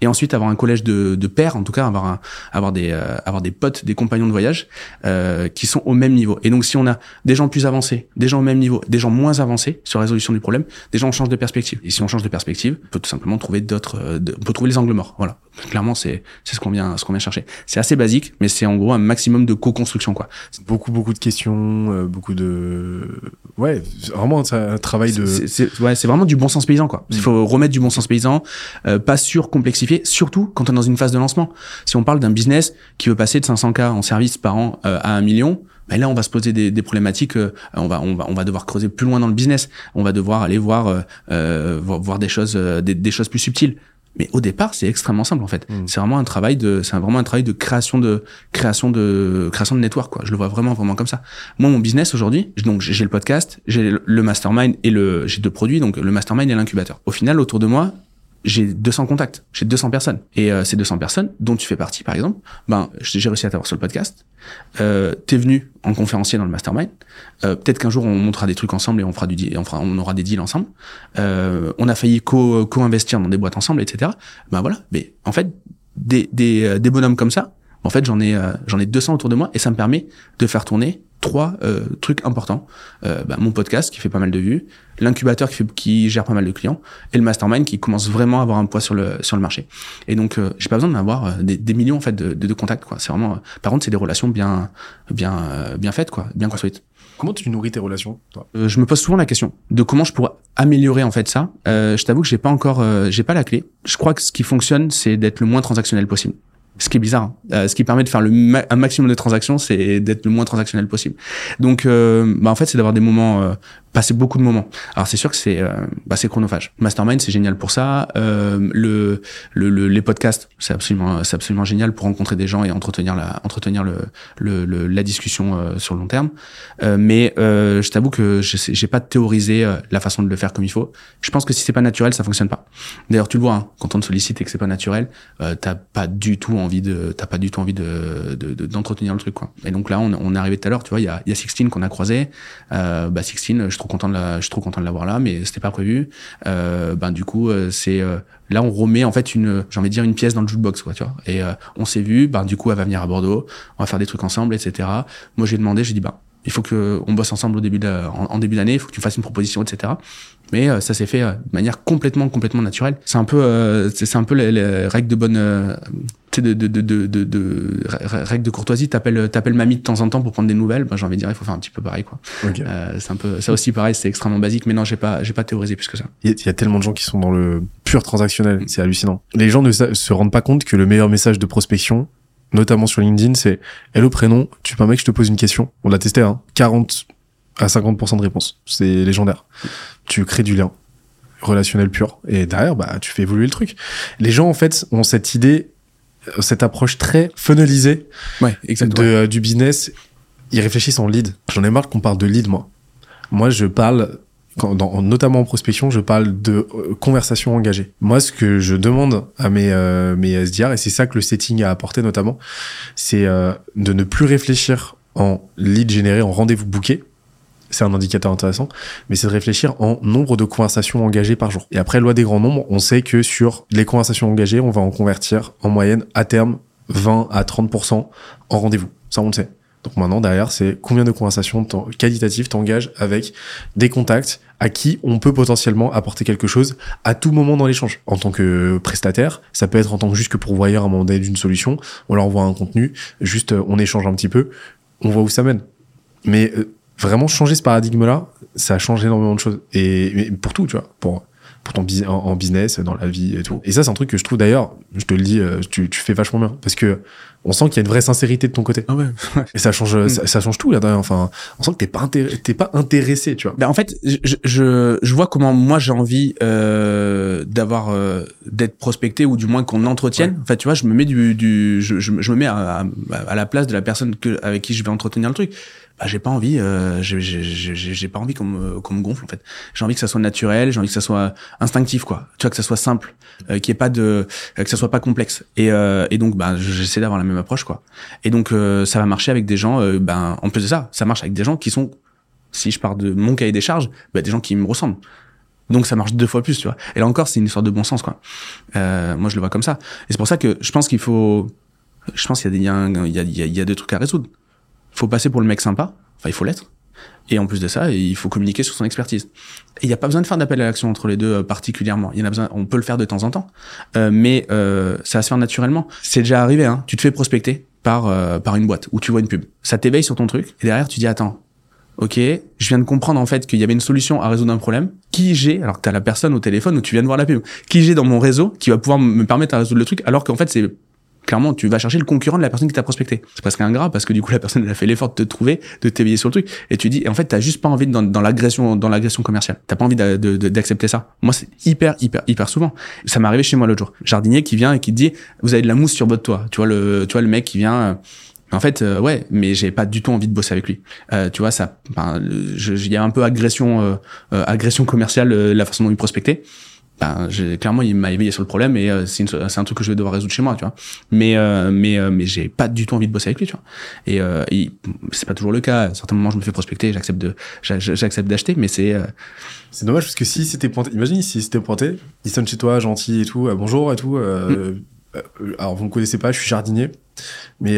Et ensuite, avoir un collège de, de pairs, en tout cas, avoir avoir des, euh, avoir des potes, des compagnons de voyage, euh, qui sont au même niveau. Et donc, si on a des gens plus avancés, des gens au même niveau, des gens moins avancés sur la résolution du problème, déjà, on change de perspective. Et si on change de perspective, on peut tout simplement trouver d'autres, euh, on peut trouver les angles morts. Voilà. Clairement, c'est, c'est ce qu'on vient, ce qu'on vient chercher. C'est assez basique, mais c'est en gros un maximum de co-construction, quoi. Beaucoup, beaucoup de questions, euh, beaucoup de, ouais, vraiment un, travail de. Ouais, c'est vraiment du bon sens paysan, quoi. Il Mm. faut remettre du bon sens paysan, euh, pas surcomplexifier, surtout quand on est dans une phase de lancement. Si on parle d'un business qui veut passer de 500K en service par an euh, à un million, ben là, on va se poser des, des problématiques. euh, on va, on va, on va devoir creuser plus loin dans le business. On va devoir aller voir, euh, euh, voir, voir des choses, euh, des, des choses plus subtiles. Mais au départ, c'est extrêmement simple en fait. Mm. C'est vraiment un travail de, c'est vraiment un travail de création de, création de, création de network quoi. Je le vois vraiment, vraiment comme ça. Moi, mon business aujourd'hui, donc j'ai le podcast, j'ai le- le mastermind et le, j'ai deux produits, donc le mastermind et l'incubateur. Au final, autour de moi, j'ai 200 contacts, j'ai 200 personnes. Et euh, ces 200 personnes, dont tu fais partie par exemple, ben j'ai réussi à t'avoir sur le podcast. Euh, T'es venu en conférencier dans le mastermind. Euh, Peut-être qu'un jour on montera des trucs ensemble et on fera du, on fera, on aura des deals ensemble. Euh, on a failli co- co-investir dans des boîtes ensemble, etc. Ben voilà. Mais en fait, des, des, euh, des bonhommes comme ça, en fait, j'en ai, euh, j'en ai 200 autour de moi et ça me permet de faire tourner trois euh, trucs importants. Euh, bah, mon podcast qui fait pas mal de vues, l'incubateur qui, fait- qui gère pas mal de clients et le mastermind qui commence vraiment à avoir un poids sur le, sur le marché. Et donc, euh, j'ai pas besoin d'avoir euh, des, des millions en fait de, de, de contacts. Quoi. C'est vraiment, euh, par contre, c'est des relations bien, bien, euh, bien faites, quoi, bien construites. Comment tu nourris tes relations, toi? Euh, je me pose souvent la question de comment je pourrais améliorer en fait ça. Euh, je t'avoue que j'ai pas encore, euh, j'ai pas la clé. Je crois que ce qui fonctionne, c'est d'être le moins transactionnel possible. Ce qui est bizarre. hein. Euh, ce qui permet de faire le ma- un maximum de transactions, c'est d'être le moins transactionnel possible. Donc, euh, bah en fait, c'est d'avoir des moments, euh, passer beaucoup de moments. Alors c'est sûr que c'est, euh, bah, c'est chronophage. Mastermind, c'est génial pour ça. Euh, le, le, le- les podcasts, c'est absolument, c'est absolument génial pour rencontrer des gens et entretenir la, entretenir le, le, le- la discussion euh, sur le long terme. Euh, mais euh, je t'avoue que j'ai pas théorisé la façon de le faire comme il faut. Je pense que si c'est pas naturel, ça fonctionne pas. D'ailleurs, tu le vois, hein, quand on te sollicite et que c'est pas naturel, t'as pas du tout envie de, t'as pas du tout envie de, de- de- d'entretenir le truc, quoi. Et donc là, on, on est arrivé tout à l'heure, tu vois, il y a, y a Sixtine qu'on a croisé. Bah Sixtine, je trop content de la, je suis trop content de l'avoir là, mais c'était pas prévu. Euh, ben du coup, euh, c'est euh, là on remet en fait une, j'ai envie de dire une pièce dans le jukebox, quoi, tu vois. Et euh, on s'est vu, ben du coup, elle va venir à Bordeaux, on va faire des trucs ensemble, etc. Moi, j'ai demandé, j'ai dit, bah il faut que on bosse ensemble au début de, en, en début d'année, il faut que tu me fasses une proposition, etc. Mais euh, ça s'est fait euh, de manière complètement, complètement naturelle. C'est un peu, euh, c'est un peu les, les règles de bonne, euh, tu sais, de, de, de, de, de, de- rè- règles de courtoisie. T'appelles, t'appelles mamie de temps en temps pour prendre des nouvelles. Ben, j'ai envie de dire, il faut faire un petit peu pareil, quoi. Ok. Euh, c'est un peu, ça aussi pareil, c'est extrêmement basique. Mais non, j'ai pas, j'ai pas théorisé plus que ça. Il y, a- il y a tellement de gens qui sont dans le pur transactionnel, c'est hallucinant. Les gens ne se rendent pas compte que le meilleur message de prospection, notamment sur LinkedIn, c'est Hello prénom, tu permets que je te pose une question On l'a testé, hein 40 à 50% de réponse. C'est légendaire. Tu crées du lien relationnel pur et derrière bah tu fais évoluer le truc. Les gens en fait ont cette idée euh, cette approche très funnelisée Ouais, de, euh, du business, ils réfléchissent en lead. J'en ai marre qu'on parle de lead, moi. Moi, je parle, notamment en prospection, je parle de euh, conversation engagée. Moi, ce que je demande à mes, euh, SDR, et c'est ça que le setting a apporté notamment, c'est euh, de ne plus réfléchir en lead généré, en rendez-vous booké. c'est un indicateur intéressant, mais c'est de réfléchir en nombre de conversations engagées par jour. Et après, loi des grands nombres, on sait que sur les conversations engagées, on va en convertir en moyenne à terme 20 à 30% en rendez-vous. Ça, on le sait. Donc maintenant, derrière, c'est combien de conversations qualitatives t'engages avec des contacts à qui on peut potentiellement apporter quelque chose à tout moment dans l'échange. En tant que prestataire, ça peut être en tant que juste que pourvoyeur à un moment donné d'une solution, on leur envoie un contenu, juste euh, on échange un petit peu, on voit où ça mène. Mais euh, vraiment changer ce paradigme-là, ça change énormément de choses. Et, pour tout, tu vois, pour pour ton en, business, dans la vie et tout. Et ça, c'est un truc que je trouve d'ailleurs, je te le dis, euh, tu, tu fais vachement bien. Parce que on sent qu'il y a une vraie sincérité de ton côté. Ah ouais. Et ça change, mm. ça, change tout là Enfin, on sent que t'es pas t'es pas intéressé, tu vois. Ben en fait, je, je, je vois comment moi j'ai envie euh, d'avoir euh, d'être prospecté ou du moins qu'on entretienne. En fait, tu vois, je me mets du, du je, je, me mets à, à, la place de la personne que, avec qui je vais entretenir le truc bah, j'ai pas envie, euh, j'ai pas envie qu'on me, qu'on me gonfle en fait. J'ai envie que ça soit naturel, j'ai envie que ça soit instinctif quoi. Tu vois que ça soit simple, euh, qu'il y ait pas de, que ça soit pas complexe. Et, euh, et donc bah j'essaie d'avoir la même approche quoi. Et donc euh, ça va marcher avec des gens, euh, ben en plus de ça, ça marche avec des gens qui sont, si je pars de mon cahier des charges, bah, des gens qui me ressemblent. Donc ça marche deux fois plus, tu vois. Et là encore, c'est une histoire de bon sens, quoi. Euh, moi, je le vois comme ça. Et c'est pour ça que je pense qu'il faut, je pense qu'il y a, il y a, il y a, il y a deux trucs à résoudre faut passer pour le mec sympa. Enfin, il faut l'être. Et en plus de ça, il faut communiquer sur son expertise. Il n'y a pas besoin de faire d'appel à l'action entre les deux euh, particulièrement. Il y en a besoin, on peut le faire de temps en temps, euh, mais euh, ça va se faire naturellement. C'est déjà arrivé, hein. Tu te fais prospecter par euh, par une boîte où tu vois une pub. Ça t'éveille sur ton truc et derrière tu dis attends, ok, je viens de comprendre en fait qu'il y avait une solution à résoudre un problème. Qui j'ai alors que t'as la personne au téléphone où tu viens de voir la pub. Qui j'ai dans mon réseau qui va pouvoir me permettre de résoudre le truc alors qu'en fait c'est clairement, tu vas chercher le concurrent de la personne qui t'a prospecté. C'est presque ingrat parce que du coup, la personne elle a fait l'effort de te trouver, de t'éveiller sur le truc, et tu dis, et en fait, t'as juste pas envie dans, l'agression, dans l'agression commerciale. T'as pas envie d'accepter ça. Moi, c'est hyper, hyper, hyper souvent. Ça m'est arrivé chez moi l'autre jour. Jardinier qui vient et qui dit, vous avez de la mousse sur votre toit. Tu vois le, tu vois le mec qui vient. Euh, en fait, euh, ouais, mais j'ai pas du tout envie de bosser avec lui. Euh, tu vois, ça, il y a un peu agression, agression commerciale, la façon dont il prospectait ben, clairement il m'a éveillé sur le problème et euh, c'est un truc que je vais devoir résoudre chez moi tu vois mais euh, mais euh, mais j'ai pas du tout envie de bosser avec lui tu vois et, euh, c'est pas toujours le cas à certains moments je me fais prospecter j'accepte de j'accepte d'acheter mais c'est c'est dommage parce que si c'était pointé imagine si c'était pointé il sonne chez toi gentil et tout bonjour et tout mm. alors vous me connaissez pas je suis jardinier mais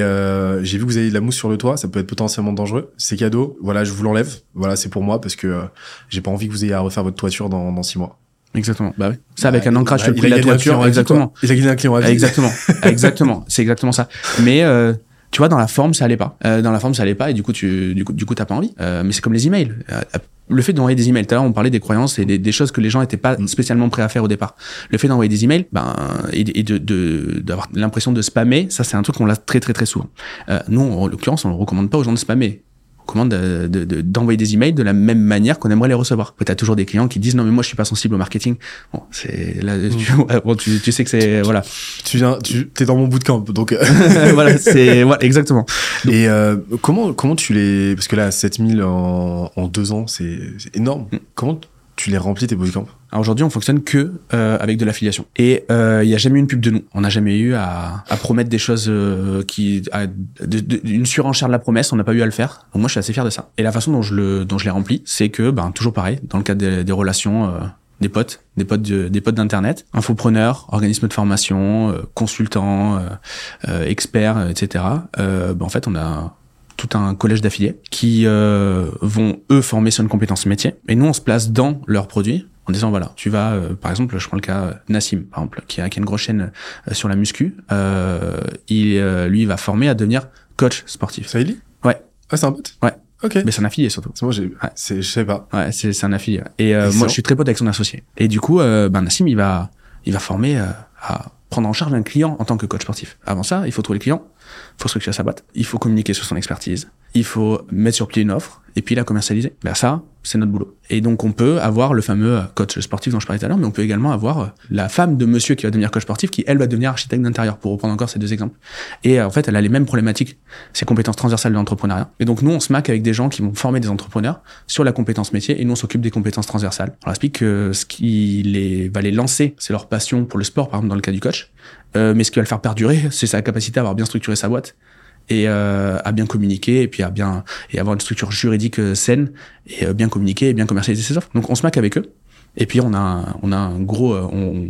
j'ai vu que vous avez de la mousse sur le toit, ça peut être potentiellement dangereux. C'est cadeau, voilà, je vous l'enlève. Voilà, c'est pour moi parce que j'ai pas envie que vous ayez à refaire votre toiture dans, dans six mois. Exactement. Bah oui. Ça avec un ancrage sur le prix de la toiture. Exactement. Il a gagné un client à vie. Exactement. exactement. C'est exactement ça. Mais euh, tu vois, dans la forme, ça allait pas. Euh, dans la forme, ça allait pas, et du coup, tu, du coup, du coup, t'as pas envie. Euh, mais c'est comme les emails. Euh, le fait d'envoyer des emails. Tout à l'heure, on parlait des croyances et des, des, choses que les gens étaient pas mm. spécialement prêts à faire au départ. Le fait d'envoyer des emails, ben, et, et de, d'avoir l'impression de spammer, ça, c'est un truc qu'on l'a très, très, très souvent. Euh, nous, en l'occurrence, on le recommande pas aux gens de spammer commande d'envoyer de, de, des emails de la même manière qu'on aimerait les recevoir. Tu as toujours des clients qui disent non mais moi je suis pas sensible au marketing. Bon, c'est là mm. bon, tu, tu, sais que c'est voilà. Tu viens tu es dans mon bootcamp donc euh. voilà, c'est voilà, exactement. Et euh, comment comment tu les parce que là 7000 en, en deux ans, c'est énorme. Mm. Comment tu les remplis tes bootcamps Aujourd'hui, on fonctionne que euh, avec de l'affiliation. Et euh, il n'y a jamais eu une pub de nous. On n'a jamais eu à, promettre des choses euh, qui, à, une surenchère de la promesse. On n'a pas eu à le faire. Moi, je suis assez fier de ça. Et la façon dont je le, dont je l'ai rempli, c'est que, ben, toujours pareil, dans le cadre des, relations. Des potes, des potes, des potes d'internet, infopreneurs, organismes de formation, consultants, experts, etc. Ben, en fait, on a tout un collège d'affiliés qui vont eux former sur une compétence métier et nous on se place dans leurs produits en disant voilà, tu vas, euh, par exemple, je prends le cas euh, Nassim, par exemple, qui a, qui a une grosse chaîne euh, sur la muscu, euh, il, lui, il va former à devenir coach sportif. Ça, il dit Ouais. Ah, c'est un pote? Ouais. Ok. Mais c'est un affilié surtout. C'est moi, j'ai, ouais. c'est, je sais pas. Ouais, c'est, c'est un affilié. Et moi, je suis très pote avec son associé. Et du coup, ben Nassim, il va, il va former à prendre en charge un client en tant que coach sportif. Avant ça, il faut trouver le client, il faut structurer sa boîte, il faut communiquer sur son expertise, il faut mettre sur pied une offre et puis la commercialiser. Ben ça, c'est notre boulot. Et donc on peut avoir le fameux coach sportif dont je parlais tout à l'heure, mais on peut également avoir euh, la femme de monsieur qui va devenir coach sportif, qui elle va devenir architecte d'intérieur, pour reprendre encore ces deux exemples. Et euh, en fait, elle a les mêmes problématiques, ses compétences transversales de l'entrepreneuriat. Et donc nous, on se maque avec des gens qui vont former des entrepreneurs sur la compétence métier, et nous on s'occupe des compétences transversales. On explique que ce qui les, va les lancer, c'est leur passion pour le sport, par exemple dans le cas du coach, euh, mais ce qui va le faire perdurer, c'est sa capacité à avoir bien structuré sa boîte et euh, à bien communiquer et puis à bien et avoir une structure juridique euh, saine et bien communiquer et bien commercialiser ses offres. Donc on se mac avec eux. Et puis on a on a un gros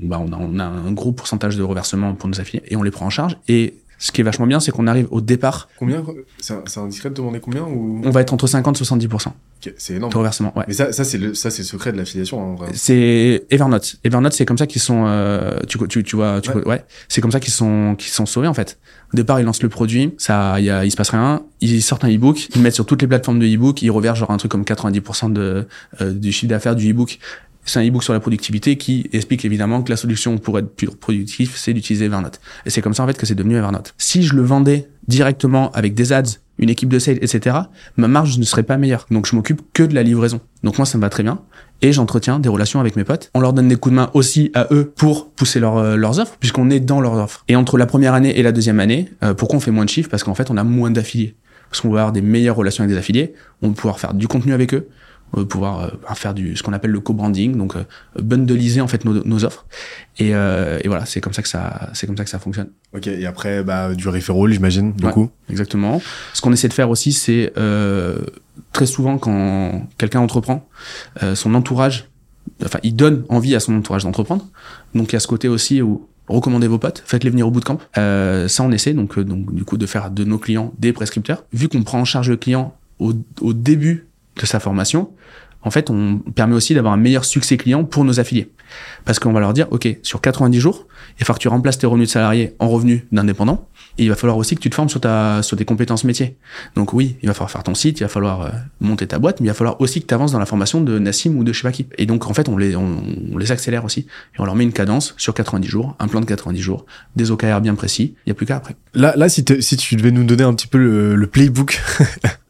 bah, on, a, on a un gros pourcentage de reversement pour nos affiliés et on les prend en charge et ce qui est vachement bien, c'est qu'on arrive au départ, Combien C'est indiscret de demander combien ou? On va être entre 50 et 70% Ok, C'est énorme. de reversement. Ouais. Mais ça, ça c'est le, ça c'est le secret de l'affiliation en vrai. C'est Evernote. Evernote, c'est comme ça qu'ils sont. euh, tu, tu, tu vois, tu Ouais. C'est comme ça qu'ils sont, qu'ils sont sauvés en fait. Au départ, ils lancent le produit, ça, y a, il se passe rien. Ils sortent un ebook, ils le mettent sur toutes les plateformes de ebook, ils reversent genre un truc comme 90% de euh, du chiffre d'affaires du ebook. C'est un ebook sur la productivité qui explique évidemment que la solution pour être plus productif, c'est d'utiliser Evernote. Et c'est comme ça en fait que c'est devenu Evernote. Si je le vendais directement avec des ads, une équipe de sales, etc., ma marge ne serait pas meilleure. Donc je m'occupe que de la livraison. Donc moi ça me va très bien et j'entretiens des relations avec mes potes. On leur donne des coups de main aussi à eux pour pousser leur, euh, leurs offres, puisqu'on est dans leurs offres. Et entre la première année et la deuxième année, euh, pourquoi on fait moins de chiffres? Parce qu'en fait, on a moins d'affiliés. Parce qu'on va avoir des meilleures relations avec des affiliés, on va pouvoir faire du contenu avec eux, on va pouvoir euh, faire du ce qu'on appelle le co-branding, donc euh, bundleiser en fait nos, nos offres. Et, euh, et voilà, c'est comme ça que ça, c'est comme ça que ça fonctionne. Ok, et après, bah, du referral, j'imagine, du Ouais. Exactement. Ce qu'on essaie de faire aussi, c'est euh, très souvent quand quelqu'un entreprend, euh, son entourage, enfin, il donne envie à son entourage d'entreprendre. Donc, il y a ce côté aussi où recommandez vos potes, faites-les venir au bootcamp. Euh, ça, on essaie donc, donc du coup de faire de nos clients des prescripteurs. Vu qu'on prend en charge le client au, au début de sa formation, en fait, on permet aussi d'avoir un meilleur succès client pour nos affiliés. Parce qu'on va leur dire, OK, sur 90 jours, il va falloir que tu remplaces tes revenus de salarié en revenus d'indépendant. Et il va falloir aussi que tu te formes sur, ta, sur tes compétences métiers. Donc oui, il va falloir faire ton site, il va falloir euh, monter ta boîte, mais il va falloir aussi que tu avances dans la formation de Nassim ou de je. Et donc en fait, on les, on, les accélère aussi. Et on leur met une cadence sur 90 jours, un plan de 90 jours, des OKR bien précis. Il n'y a plus qu'à après. Là, là si, si tu devais nous donner un petit peu le, le playbook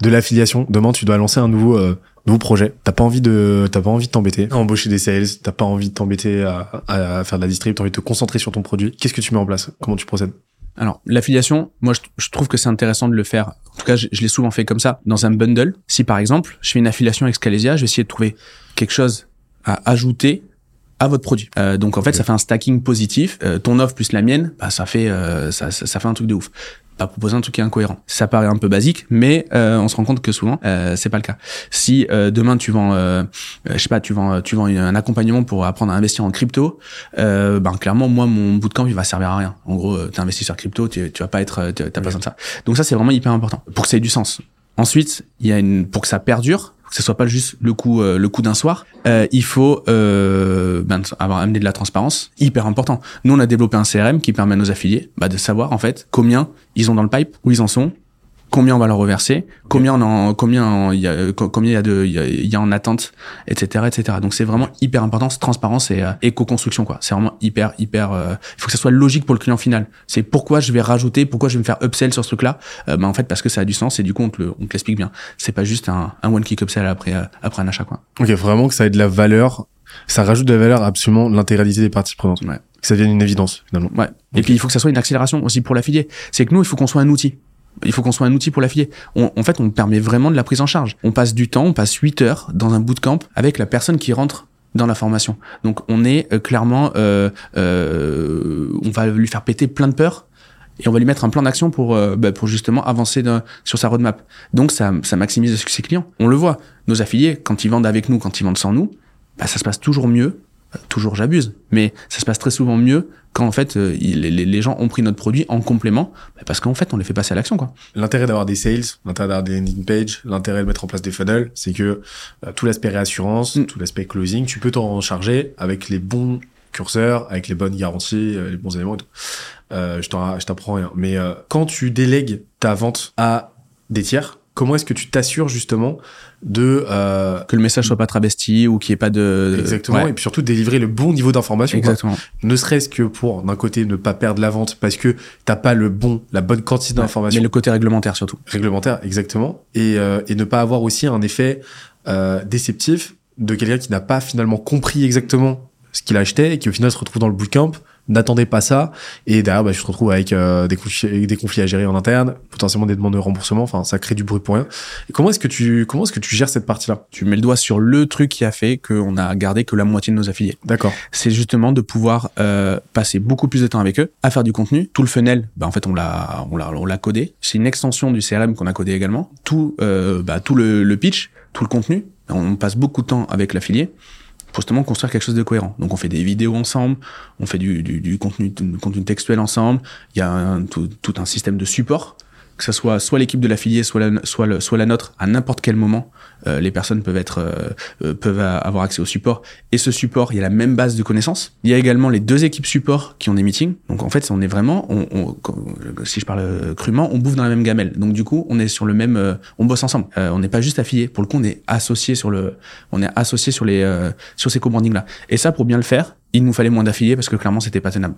de l'affiliation, demain tu dois lancer un nouveau, euh, nouveau projet. T'as pas envie de, t'as pas envie de t'embêter à embaucher des sales, t'as pas envie de t'embêter à, à faire de la distrib, t'as envie de te concentrer sur ton produit. Qu'est-ce que tu mets en place? Comment tu procèdes? Alors, l'affiliation, moi, je, trouve que c'est intéressant de le faire. En tout cas, je, je l'ai souvent fait comme ça, dans un bundle. Si, par exemple, je fais une affiliation avec Scalesia, je vais essayer de trouver quelque chose à ajouter à votre produit. Euh, donc, en fait, ça fait un stacking positif. Euh, ton offre plus la mienne, bah, ça fait, euh, ça, ça, ça fait un truc de ouf. Pas proposer un truc qui est incohérent. Ça paraît un peu basique, mais euh, on se rend compte que souvent, euh, c'est pas le cas. Si euh, demain tu vends, je sais pas, tu vends, tu vends un accompagnement pour apprendre à investir en crypto, euh, ben clairement moi mon bootcamp il va servir à rien. En gros, euh, t'es investi sur crypto, tu, tu vas pas être, t'as pas besoin de ça. Donc ça c'est vraiment hyper important pour que ça ait du sens. Ensuite, il y a une pour que ça perdure, que ce soit pas juste le coup euh, le coup d'un soir, euh, il faut euh, ben, avoir amené de la transparence, hyper important. Nous on a développé un CRM qui permet à nos affiliés bah, de savoir en fait combien ils ont dans le pipe, où ils en sont, combien on va leur reverser, combien on en, combien en- il y a, co- combien il y a de, il y y a en attente, etc., etc. Donc c'est vraiment hyper important, transparence et, euh, et co-construction quoi. C'est vraiment hyper, hyper. euh, il faut que ça soit logique pour le client final. C'est pourquoi je vais rajouter, pourquoi je vais me faire upsell sur ce truc-là? Euh, ben en fait parce que ça a du sens et du coup on te le- on te l'explique bien. C'est pas juste un, un one click upsell après euh, après un achat quoi. Ok, vraiment que ça ait de la valeur, ça rajoute de la valeur à absolument l'intégralité des parties prenantes. Ouais. Que ça devienne une évidence finalement. Ouais. Et puis il faut que ça soit une accélération aussi pour l'affilié. C'est que nous, il faut qu'on soit un outil. Il faut qu'on soit un outil pour l'affilié. En fait, on permet vraiment de la prise en charge. On passe du temps, on passe 8 heures dans un bootcamp avec la personne qui rentre dans la formation. Donc on est euh, clairement, euh, euh, on va lui faire péter plein de peurs et on va lui mettre un plan d'action pour bah, pour justement avancer sur sa roadmap. Donc ça, ça maximise le succès client. On le voit. Nos affiliés, quand ils vendent avec nous, quand ils vendent sans nous, bah, ça se passe toujours mieux. Toujours j'abuse, mais ça se passe très souvent mieux quand en fait euh, il- les, les gens ont pris notre produit en complément, parce qu'en fait on les fait passer à l'action quoi. L'intérêt d'avoir des sales, l'intérêt d'avoir des landing pages, l'intérêt de mettre en place des funnels, c'est que euh, tout l'aspect réassurance, Mm. tout l'aspect closing, tu peux t'en charger avec les bons curseurs, avec les bonnes garanties, euh, les bons éléments et tout. Euh, je t'en- je t'apprends rien. Mais euh, quand tu délègues ta vente à des tiers, comment est-ce que tu t'assures justement de euh, Que le message soit pas travesti ou qu'il y ait pas de exactement Ouais, et puis surtout délivrer le bon niveau d'information quoi. exactement. ne serait-ce que pour d'un côté ne pas perdre la vente parce que t'as pas le bon la bonne quantité Mais d'informations le côté réglementaire surtout. réglementaire exactement et, euh, et ne pas avoir aussi un effet euh, déceptif de quelqu'un qui n'a pas finalement compris exactement ce qu'il achetait et qui au final se retrouve dans le bootcamp n'attendais pas ça. Et derrière bah, je te retrouve avec euh, des, conflits, des conflits à gérer en interne potentiellement des demandes de remboursement. Enfin ça crée du bruit pour rien et comment est-ce que tu comment est-ce que tu gères cette partie là tu mets le doigt sur le truc qui a fait qu'on a gardé que la moitié de nos affiliés. D'accord. C'est justement de pouvoir euh, passer beaucoup plus de temps avec eux à faire du contenu. Tout le funnel bah en fait on l'a on l'a on l'a codé. C'est une extension du CRM qu'on a codé également. Tout euh, bah, tout le, le pitch tout le contenu on passe beaucoup de temps avec l'affilié pour justement construire quelque chose de cohérent. Donc on fait des vidéos ensemble, on fait du, du, contenu, contenu textuel ensemble, il y a tout, tout, un système de support, que ce soit soit l'équipe de l'affilié, soit la, soit, le, soit la nôtre, à n'importe quel moment, euh, les personnes peuvent être euh, euh, peuvent avoir accès au support. Et ce support, il y a la même base de connaissances. Il y a également les deux équipes support qui ont des meetings. Donc en fait, on est vraiment, on, on, si je parle crûment, on bouffe dans la même gamelle. Donc du coup, on est sur le même, on bosse ensemble. on n'est pas juste affilié. Pour le coup, on est associé sur le, on est associé sur les sur ces co-branding là. Et ça, pour bien le faire, il nous fallait moins d'affiliés parce que clairement c'était pas tenable.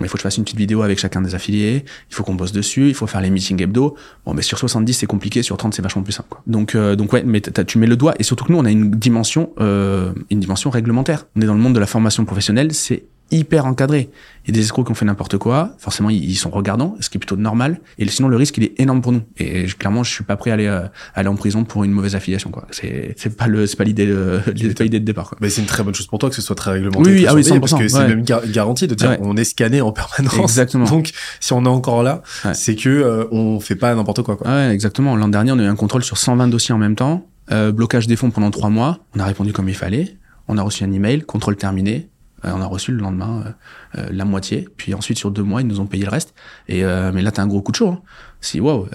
Mais il faut que je fasse une petite vidéo avec chacun des affiliés, il faut qu'on bosse dessus, il faut faire les meetings hebdo. Bon, mais sur 70 c'est compliqué, sur 30 c'est vachement plus simple. Quoi. Donc, euh, donc ouais, mais tu mets le doigt et surtout que nous on a une dimension, euh, une dimension réglementaire. On est dans le monde de la formation professionnelle, c'est hyper encadré. Il y a des escrocs qui ont fait n'importe quoi. Forcément, ils sont regardants, ce qui est plutôt normal. Et sinon, le risque, il est énorme pour nous. Et clairement, je suis pas prêt à aller, euh, aller en prison pour une mauvaise affiliation, quoi. C'est, c'est pas le, c'est pas l'idée de, c'est pas l'idée de départ, quoi. Mais c'est une très bonne chose pour toi que ce soit très réglementé. Oui, ah oui, 100%, parce que c'est même gar garanti de dire, Ouais. on est scanné en permanence. Exactement. Donc, si on est encore là, Ouais. c'est que, euh, on fait pas n'importe quoi, quoi. Ouais, exactement. L'an dernier, on a eu un contrôle sur 120 dossiers en même temps, euh, blocage des fonds pendant trois mois. On a répondu comme il fallait. On a reçu un email, contrôle terminé. Euh, on a reçu le lendemain euh, euh, la moitié. Puis ensuite, sur deux mois, ils nous ont payé le reste. Et mais là, t'as un gros coup de chaud. Hein. Si waouh,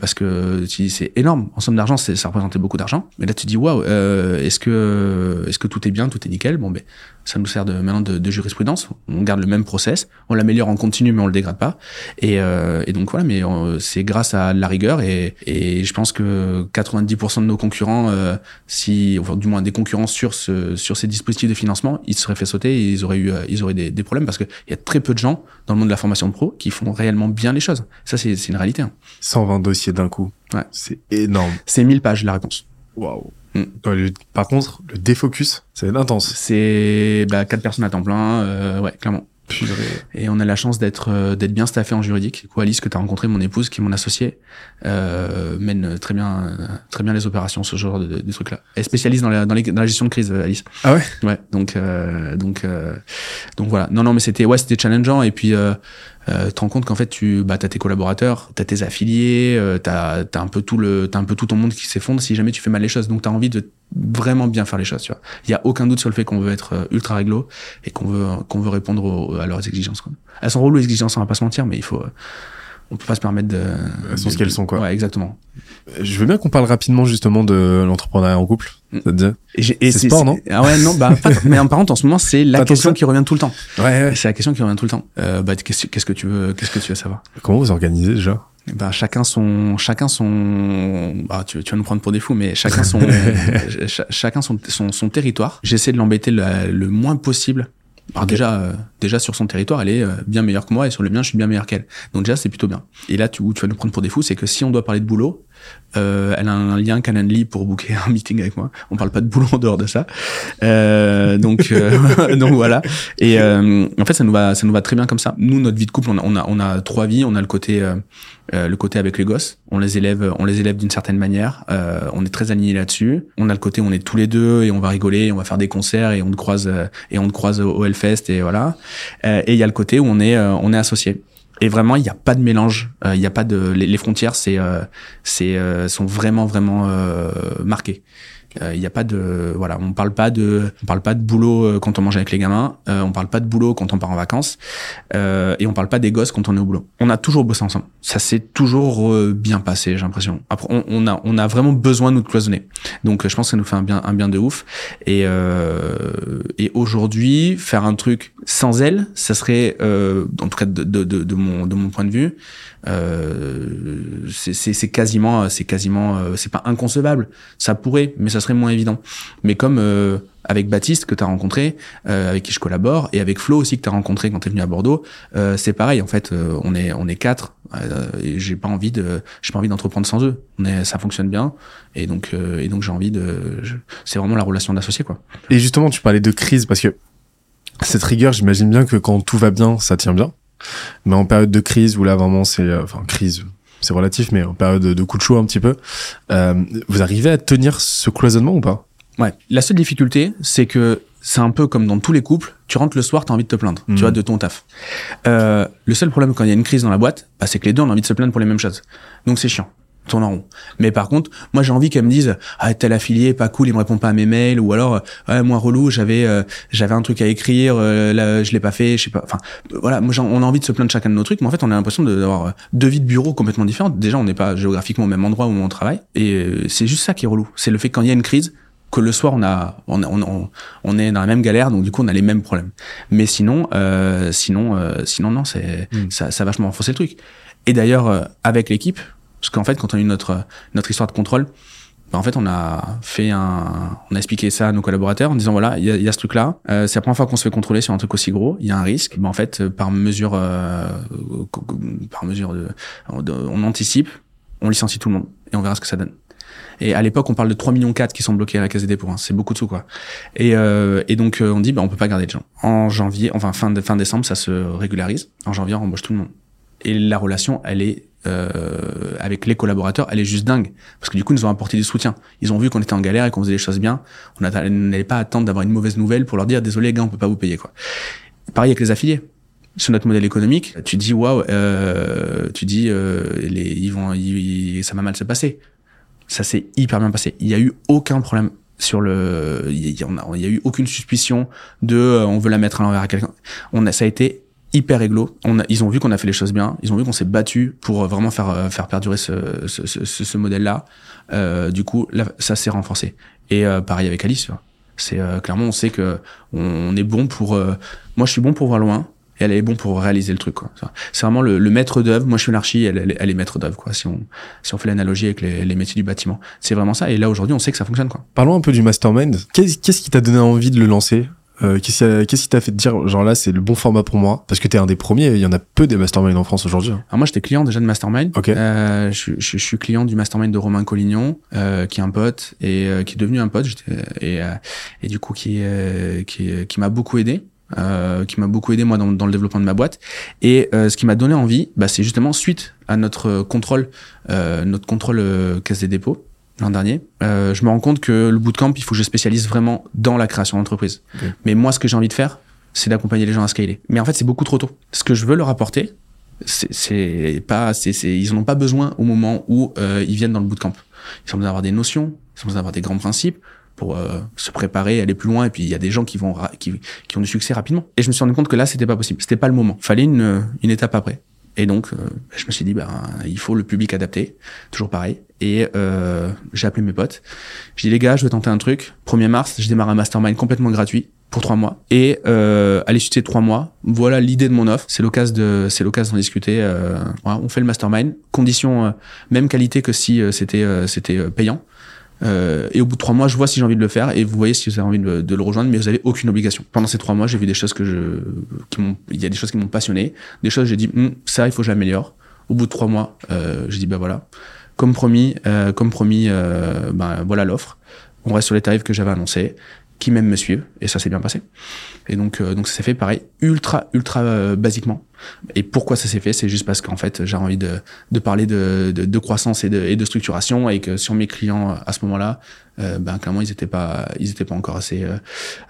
parce que c'est énorme. En somme d'argent, ça représentait beaucoup d'argent. Mais là, tu dis waouh, est-ce que est-ce que tout est bien, tout est nickel? Bon, ben ça nous sert de maintenant de, de jurisprudence. On garde le même process, on l'améliore en continu, mais on le dégrade pas. Et, euh, et donc voilà, mais euh, c'est grâce à la rigueur et, et je pense que 90% de nos concurrents, euh, si, enfin, du moins des concurrents sur ce, sur ces dispositifs de financement, ils se seraient fait sauter et ils auraient eu, euh, ils auraient des, des problèmes parce qu'il y a très peu de gens dans le monde de la formation de pro qui font réellement bien les choses. Ça, c'est c'est une réalité. hein. 120 dossiers d'un coup. Ouais. C'est énorme. C'est 1000 pages la réponse. Waouh. Mm. Par contre, le défocus, c'est intense. C'est bah, quatre personnes à temps plein, euh, ouais, clairement. Purée. Et on a la chance d'être euh, d'être bien staffé en juridique. Du coup, Alice, que tu as rencontré, mon épouse, qui est mon associée, euh, mène très bien euh, très bien les opérations, ce genre de, de, trucs-là. Elle est spécialiste dans la, dans, les, dans la gestion de crise, Alice. Ah ouais? Ouais, donc euh, donc euh, donc voilà. Non non, mais c'était ouais, c'était challengeant et puis euh, te rends compte qu'en fait tu bah t'as tes collaborateurs, t'as tes affiliés, euh, t'as t'as un peu tout le t'as un peu tout ton monde qui s'effondre si jamais tu fais mal les choses. Donc t'as envie de vraiment bien faire les choses. Tu il y a aucun doute sur le fait qu'on veut être euh, ultra réglo et qu'on veut qu'on veut répondre aux- à leurs exigences. Quoi. Elles sont reloues les exigences, on va pas se mentir, mais il faut euh, on peut pas se permettre de. Elles sont ce qu'elles sont, quoi. Ouais, exactement. Je veux bien qu'on parle rapidement justement de l'entrepreneuriat en couple. Mm. Ça te dit Et j'ai- et C'est sport, non Ah ouais, non, bah, pas- mais en par contre, en ce moment, c'est la question qui revient tout le temps. Ouais, ouais. C'est la question qui revient tout le temps. Euh, bah, qu'est-ce que tu veux, qu'est-ce que tu veux savoir? Comment vous organisez déjà? Ben, chacun son, chacun son, bah, tu, tu vas nous prendre pour des fous, mais chacun son, ch- chacun son, son, son territoire. J'essaie de l'embêter le, le moins possible. Alors déjà, euh, déjà sur son territoire, elle est euh, bien meilleure que moi et sur le mien, je suis bien meilleur qu'elle. Donc déjà, c'est plutôt bien. Et là, tu, où tu vas nous prendre pour des fous, c'est que si on doit parler de boulot, euh, elle a un lien Calendly pour booker un meeting avec moi. On parle pas de boulot en dehors de ça. Euh, donc, euh, donc voilà. Et euh, en fait, ça nous va, ça nous va très bien comme ça. Nous, notre vie de couple, on a, on a, on a trois vies. On a le côté, euh, euh, le côté avec les gosses. On les élève, on les élève d'une certaine manière. On est très alignés là-dessus. On a le côté, on est tous les deux et on va rigoler, on va faire des concerts et on te croise et on te croise au Hellfest et voilà. Et il y a le côté où on est, on est associés. Et vraiment, il n'y a pas de mélange. Euh, Il n'y a pas de les, frontières, c'est, euh, c'est, euh, sont vraiment, vraiment euh, marquées. Euh, Il n'y a pas de, voilà, on parle pas de, on parle pas de boulot euh, quand on mange avec les gamins. Euh, on parle pas de boulot quand on part en vacances. Et on parle pas des gosses quand on est au boulot. On a toujours bossé ensemble. Ça s'est toujours bien passé, j'ai l'impression. Après, on, a, on a vraiment besoin de nous cloisonner. Donc, je pense que ça nous fait un bien, un bien de ouf. Et, et aujourd'hui, faire un truc sans elle, ça serait, en tout cas de, de, de, mon, de mon point de vue, euh, c'est quasiment, c'est quasiment, c'est pas inconcevable. Ça pourrait, mais ça serait moins évident. Mais comme euh, avec Baptiste que tu as rencontré, euh, avec qui je collabore, et avec Flo aussi que tu as rencontré quand tu es venu à Bordeaux, euh, c'est pareil. En fait, euh, on est on est quatre, euh, et j'ai pas envie de j'ai pas envie d'entreprendre sans eux. On est, ça fonctionne bien, et donc euh, et donc j'ai envie de, c'est vraiment la relation d'associé quoi. Et justement, tu parlais de crise parce que Cette rigueur, j'imagine bien que quand tout va bien, ça tient bien. Mais en période de crise, où là vraiment c'est, euh, enfin crise, c'est relatif, mais en période de, de coup de chaud un petit peu, euh, vous arrivez à tenir ce cloisonnement ou pas? Ouais. La seule difficulté, c'est que c'est un peu comme dans tous les couples. Tu rentres le soir, t'as envie de te plaindre, Mhm. tu vois, de ton taf. Euh, le seul problème quand il y a une crise dans la boîte, bah, c'est que les deux ont envie de se plaindre pour les mêmes choses. Donc c'est chiant. Tourne en rond. Mais par contre, moi j'ai envie qu'elle me dise ah tel affilié pas cool, il me répond pas à mes mails ou alors ouais moi relou, j'avais euh, j'avais un truc à écrire, euh, là je l'ai pas fait, je sais pas. Enfin voilà, moi on a envie de se plaindre chacun de nos trucs, mais en fait on a l'impression d'avoir euh, deux vies de bureau complètement différentes. Déjà on n'est pas géographiquement au même endroit où on travaille et euh, c'est juste ça qui est relou. C'est le fait que quand il y a une crise, que le soir on a on, on, on, on est dans la même galère donc du coup on a les mêmes problèmes mais sinon euh, sinon euh, sinon non c'est Mm. ça ça a vachement renforcé le truc et d'ailleurs avec l'équipe parce qu'en fait quand on a eu notre notre histoire de contrôle bah, en fait on a fait un on a expliqué ça à nos collaborateurs en disant voilà il y a, y a ce truc là euh, c'est la première fois qu'on se fait contrôler sur un truc aussi gros il y a un risque bah, en fait euh, par mesure euh, par mesure de, on anticipe on licencie tout le monde et on verra ce que ça donne et à l'époque, on parle de 3 millions 4 qui sont bloqués à la Caisse des dépôts. hein. C'est beaucoup de sous, quoi. Et, euh, et donc, euh, on dit, bah, on peut pas garder de gens. En janvier, enfin, fin, fin décembre, ça se régularise. En janvier, on embauche tout le monde. Et la relation, elle est, euh, avec les collaborateurs, elle est juste dingue. Parce que du coup, ils nous ont apporté du soutien. Ils ont vu qu'on était en galère et qu'on faisait les choses bien. On n'a- on n'allait pas attendre d'avoir une mauvaise nouvelle pour leur dire, désolé, gars, on peut pas vous payer, quoi. Pareil avec les affiliés sur notre modèle économique, tu dis waouh, euh, tu dis euh, les, ils vont, ils- ça va mal se passer. Ça s'est hyper bien passé. Il y a eu aucun problème sur le, il y a eu aucune suspicion de, euh, on veut la mettre à l'envers à quelqu'un. On a, ça a été hyper réglo. On a, ils ont vu qu'on a fait les choses bien. Ils ont vu qu'on s'est battu pour euh, vraiment faire euh, faire perdurer ce ce, ce, ce- modèle-là. Euh, du coup, là, ça s'est renforcé. Et euh, pareil avec Alice. C'est euh, clairement, on sait que on, est bon pour. euh, moi, je suis bon pour voir loin. Et elle est bon pour réaliser le truc. quoi. C'est vraiment le, le maître d'œuvre. Moi, je suis l'archi, elle, elle, elle est maître d'œuvre. Quoi. Si on si on fait l'analogie avec les, les métiers du bâtiment, c'est vraiment ça. Et là, aujourd'hui, on sait que ça fonctionne. Quoi. Parlons un peu du mastermind. Qu'est-ce qui t'a donné envie de le lancer? Euh, Qu'est-ce qui t'a fait te dire, genre là, c'est le bon format pour moi? Parce que t'es un des premiers, il y en a peu des masterminds en France aujourd'hui. hein. Alors moi, j'étais client déjà de Mastermind. Ok. Euh, je, je, je suis client du Mastermind de Romain Collignon, euh, qui est un pote et euh, qui est devenu un pote. Et, euh, et du coup, qui, euh, qui, qui m'a beaucoup aidé. Euh, qui m'a beaucoup aidé moi dans, dans le développement de ma boîte et euh, ce qui m'a donné envie bah, c'est justement suite à notre contrôle euh, notre contrôle euh, caisse des dépôts l'an dernier. Euh, je me rends compte que le bootcamp il faut que je spécialise vraiment dans la création d'entreprise. Mais moi ce que j'ai envie de faire c'est d'accompagner les gens à scaler. Mais en fait c'est beaucoup trop tôt. Ce que je veux leur apporter c'est- pas c'est c'est ils en ont pas besoin au moment où euh, ils viennent dans le bootcamp. Ils ont besoin d'avoir des notions ils ont besoin d'avoir des grands principes pour euh, se préparer aller plus loin. Et puis il y a des gens qui vont qui, qui ont du succès rapidement. Et je me suis rendu compte que là c'était pas possible. C'était pas le moment. Fallait une une étape après et donc euh, je me suis dit ben il faut le public adapté toujours pareil. Et euh, j'ai appelé mes potes. J'ai dit les gars je vais tenter un truc. 1er mars je démarre un mastermind complètement gratuit pour trois mois. Et euh, à l'issue de ces trois mois. Voilà l'idée de mon offre. C'est l'occasion de c'est l'occasion d'en discuter euh, voilà, on fait le mastermind. Condition euh, même qualité que si euh, c'était euh, c'était payant euh, et au bout de trois mois, je vois si j'ai envie de le faire et vous voyez si vous avez envie de, le rejoindre, mais vous avez aucune obligation. Pendant ces trois mois, j'ai vu des choses que je, qui m'ont, il y a des choses qui m'ont passionné, des choses j'ai dit Hum, ça, il faut que j'améliore. Au bout de trois mois, euh, j'ai dit bah voilà, comme promis, euh, comme promis, ben voilà l'offre. On reste sur les tarifs que j'avais annoncés, qui même me suivent et ça s'est bien passé. Et donc euh, donc ça s'est fait pareil, ultra ultra euh, basiquement. Et pourquoi ça s'est fait? C'est juste parce qu'en fait j'ai envie de, de parler de, de, de croissance et de, et de structuration et que sur mes clients à ce moment-là, euh, ben clairement ils étaient pas ils étaient pas encore assez euh,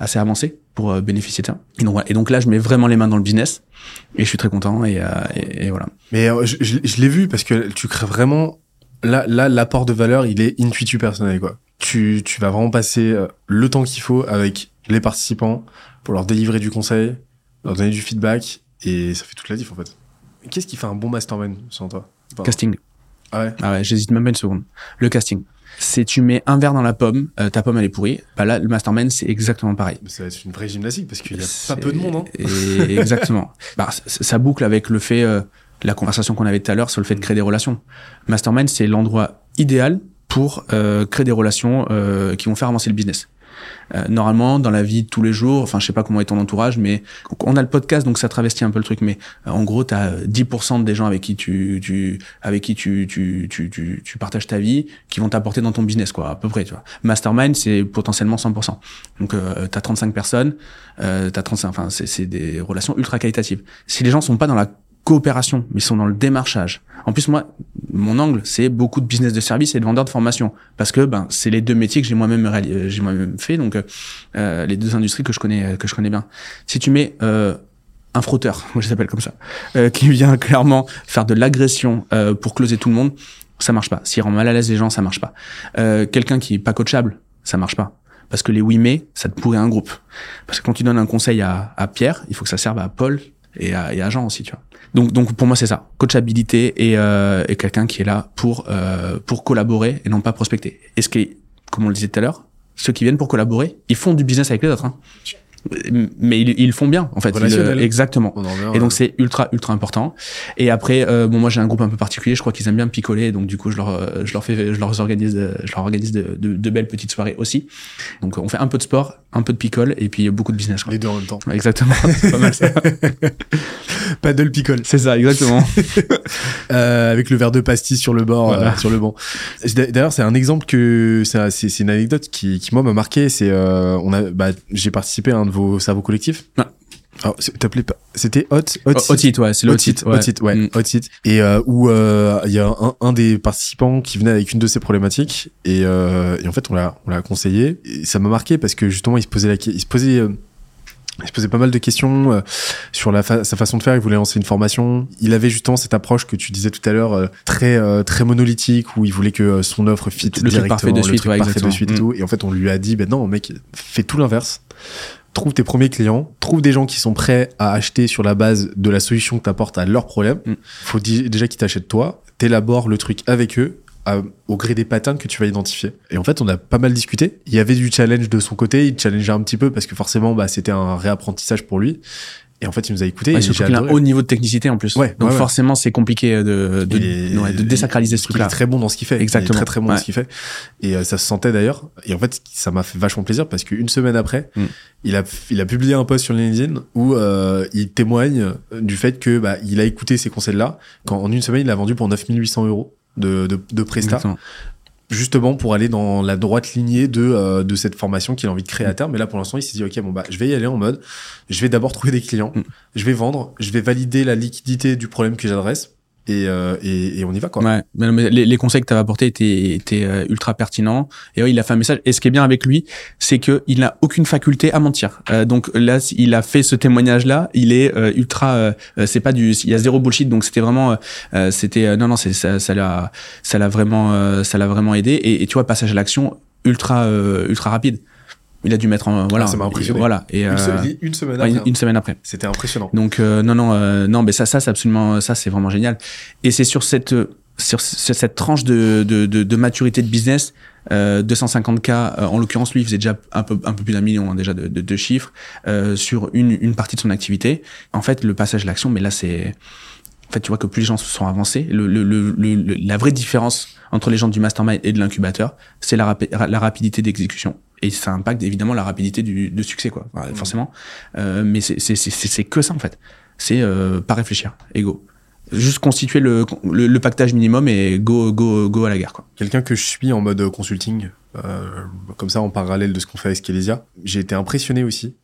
assez avancés pour euh, bénéficier de ça. Et donc, voilà. et donc là je mets vraiment les mains dans le business et je suis très content et, euh, et, et voilà. Mais euh, je, je- je l'ai vu parce que tu crées vraiment. Là, là, l'apport de valeur, il est intuitu personnel, quoi. Tu, tu vas vraiment passer euh, le temps qu'il faut avec les participants pour leur délivrer du conseil, leur donner du feedback, et ça fait toute la diff, en fait. Qu'est-ce qui fait un bon mastermind, selon toi? Enfin, Casting. Ah ouais? Ah ouais, j'hésite même pas une seconde. Le casting. C'est tu mets un verre dans la pomme, euh, ta pomme elle est pourrie. Bah là le mastermind c'est exactement pareil. Mais ça va être une vraie gymnastique parce qu'il y a pas peu de monde, hein. Et exactement. bah, ça boucle avec le fait, euh, la conversation qu'on avait tout à l'heure sur le fait de créer des relations. Mastermind, c'est l'endroit idéal pour euh, créer des relations euh, qui vont faire avancer le business. Euh, normalement, dans la vie de tous les jours, enfin, je sais pas comment est ton entourage, mais on a le podcast, donc ça travestit un peu le truc. Mais euh, en gros, tu as 10% des gens avec qui tu, tu avec qui tu, tu, tu, tu, tu partages ta vie, qui vont t'apporter dans ton business, quoi, à peu près. Tu vois. Mastermind, c'est potentiellement 100%. Donc, euh, tu as 35 personnes, euh, t'as 35, enfin, c'est des relations ultra qualitatives. Si les gens sont pas dans la coopération, mais ils sont dans le démarchage. En plus, moi, mon angle, c'est beaucoup de business de service et de vendeur de formation, parce que ben c'est les deux métiers que j'ai moi-même euh, j'ai moi-même fait, donc euh, les deux industries que je connais euh, que je connais bien. Si tu mets euh, un frotteur, moi je s'appelle comme ça, euh, qui vient clairement faire de l'agression euh, pour closer tout le monde, ça marche pas. S'il rend mal à l'aise les gens, ça marche pas. Euh, Quelqu'un qui est pas coachable, ça marche pas. Parce que les oui mais, ça te pourrait un groupe. Parce que quand tu donnes un conseil à, à Pierre, il faut que ça serve à Paul et à, et Jean aussi, tu vois. Donc, donc pour moi c'est ça, coachabilité et, euh, et quelqu'un qui est là pour euh, pour collaborer et non pas prospecter. Et ce qui est, comme on le disait tout à l'heure, ceux qui viennent pour collaborer, ils font du business avec les autres. Hein. Mais ils, ils le font bien en fait. Ils, exactement. Et donc c'est ultra ultra important. Et après euh, bon moi j'ai un groupe un peu particulier, je crois qu'ils aiment bien picoler donc du coup je leur euh, je leur fais je leur organise je leur organise de, de, de belles petites soirées aussi. Donc on fait un peu de sport, un peu de picole et puis beaucoup de business quoi. les deux en même temps. Exactement, c'est pas mal ça. Paddle picole. C'est ça exactement. Euh, avec le verre de pastis sur le bord, Voilà. euh, sur le banc. D'ailleurs, c'est un exemple que c'est un- c'est c'est une anecdote qui, qui moi m'a marqué. C'est euh, on a, bah, j'ai participé à un de vos cerveaux collectifs. Alors, c'est- t'appelais pas C'était Hot Hot Hot. Seat, ouais, c'est le Hot Seat, Hot ouais. Seat, ouais, Mm. Hot Seat. Et euh, où euh, il y a un, un des participants qui venait avec une de ces problématiques et, euh, et en fait on l'a on l'a conseillé. Et ça m'a marqué parce que justement il se posait la il se posait euh, il se posait pas mal de questions euh, sur la fa- sa façon de faire. Il voulait lancer une formation. Il avait justement cette approche que tu disais tout à l'heure, euh, très euh, très monolithique, où il voulait que euh, son offre fit Le truc directement, parfait de le suite, truc ouais, parfait de suite et Mm. tout. Et en fait, on lui a dit, ben non, mec, fais tout l'inverse. Trouve tes premiers clients, trouve des gens qui sont prêts à acheter sur la base de la solution que tu apportes à leurs problèmes. Mm. Faut déjà qu'ils t'achètent toi, t'élabores le truc avec eux à- au gré des patterns que tu vas identifier. Et en fait, on a pas mal discuté. Il y avait du challenge de son côté, il challengeait un petit peu parce que forcément, bah, c'était un réapprentissage pour lui. Et en fait, il nous a écouté. Ouais, et surtout j'ai qu'il a un haut niveau de technicité en plus. Ouais, Donc ouais, forcément, c'est compliqué de, de, Et- de désacraliser ce Il est truc-là. très bon dans ce qu'il fait. Exactement. Il est très très bon dans ce qu'il fait. Et euh, ça se sentait d'ailleurs. Et en fait, ça m'a fait vachement plaisir parce qu'une semaine après, Mm. il a il a publié un post sur LinkedIn où euh, il témoigne du fait que bah il a écouté ces conseils-là. Quand en une semaine, il a vendu pour 9800 euros de de, de Presta. Justement pour aller dans la droite lignée de euh, de cette formation qu'il a envie de créer à terme. Mais là, pour l'instant, il s'est dit ok bon bah je vais y aller en mode, je vais d'abord trouver des clients, Mm. je vais vendre, je vais valider la liquidité du problème que j'adresse. Et, euh, et, et on y va quoi. Ouais, mais, les, les conseils que tu avais apportés étaient, étaient euh, ultra pertinents. Et ouais, il a fait un message. Et ce qui est bien avec lui, c'est que il n'a aucune faculté à mentir. Euh, donc là, il a fait ce témoignage-là. Il est euh, ultra. euh, euh, c'est pas du. Il y a zéro bullshit. Donc c'était vraiment. c'était non non. Ça. L'a. Ça l'a vraiment. ça l'a vraiment aidé. Et, et tu vois, passage à l'action ultra ultra rapide. Il a dû mettre en voilà. Ah, ça m'a impressionné. Voilà. Et Une, euh, une semaine après. une, une semaine après. C'était impressionnant. Donc euh, non non euh, non mais ça ça c'est absolument ça c'est vraiment génial et c'est sur cette sur ce- cette tranche de, de, de, de maturité de business euh, 250k euh, en l'occurrence lui il faisait déjà un peu un peu plus d'un million hein, déjà de, de, de chiffres euh, sur une une partie de son activité en fait le passage à l'action mais là c'est en fait, tu vois que plus les gens se sont avancés, le, le, le, le- le- la vraie différence entre les gens du mastermind et de l'incubateur, c'est la, rapi- la rapidité d'exécution. Et ça impacte évidemment la rapidité du, de succès, quoi, Enfin, forcément. Euh, mais c'est que ça, en fait. C'est euh, pas réfléchir, ego. Juste constituer le, le, le pactage minimum et go, go, go à la guerre, quoi. Quelqu'un que je suis en mode consulting, euh, comme ça en parallèle de ce qu'on fait avec Skelésia, j'ai été impressionné aussi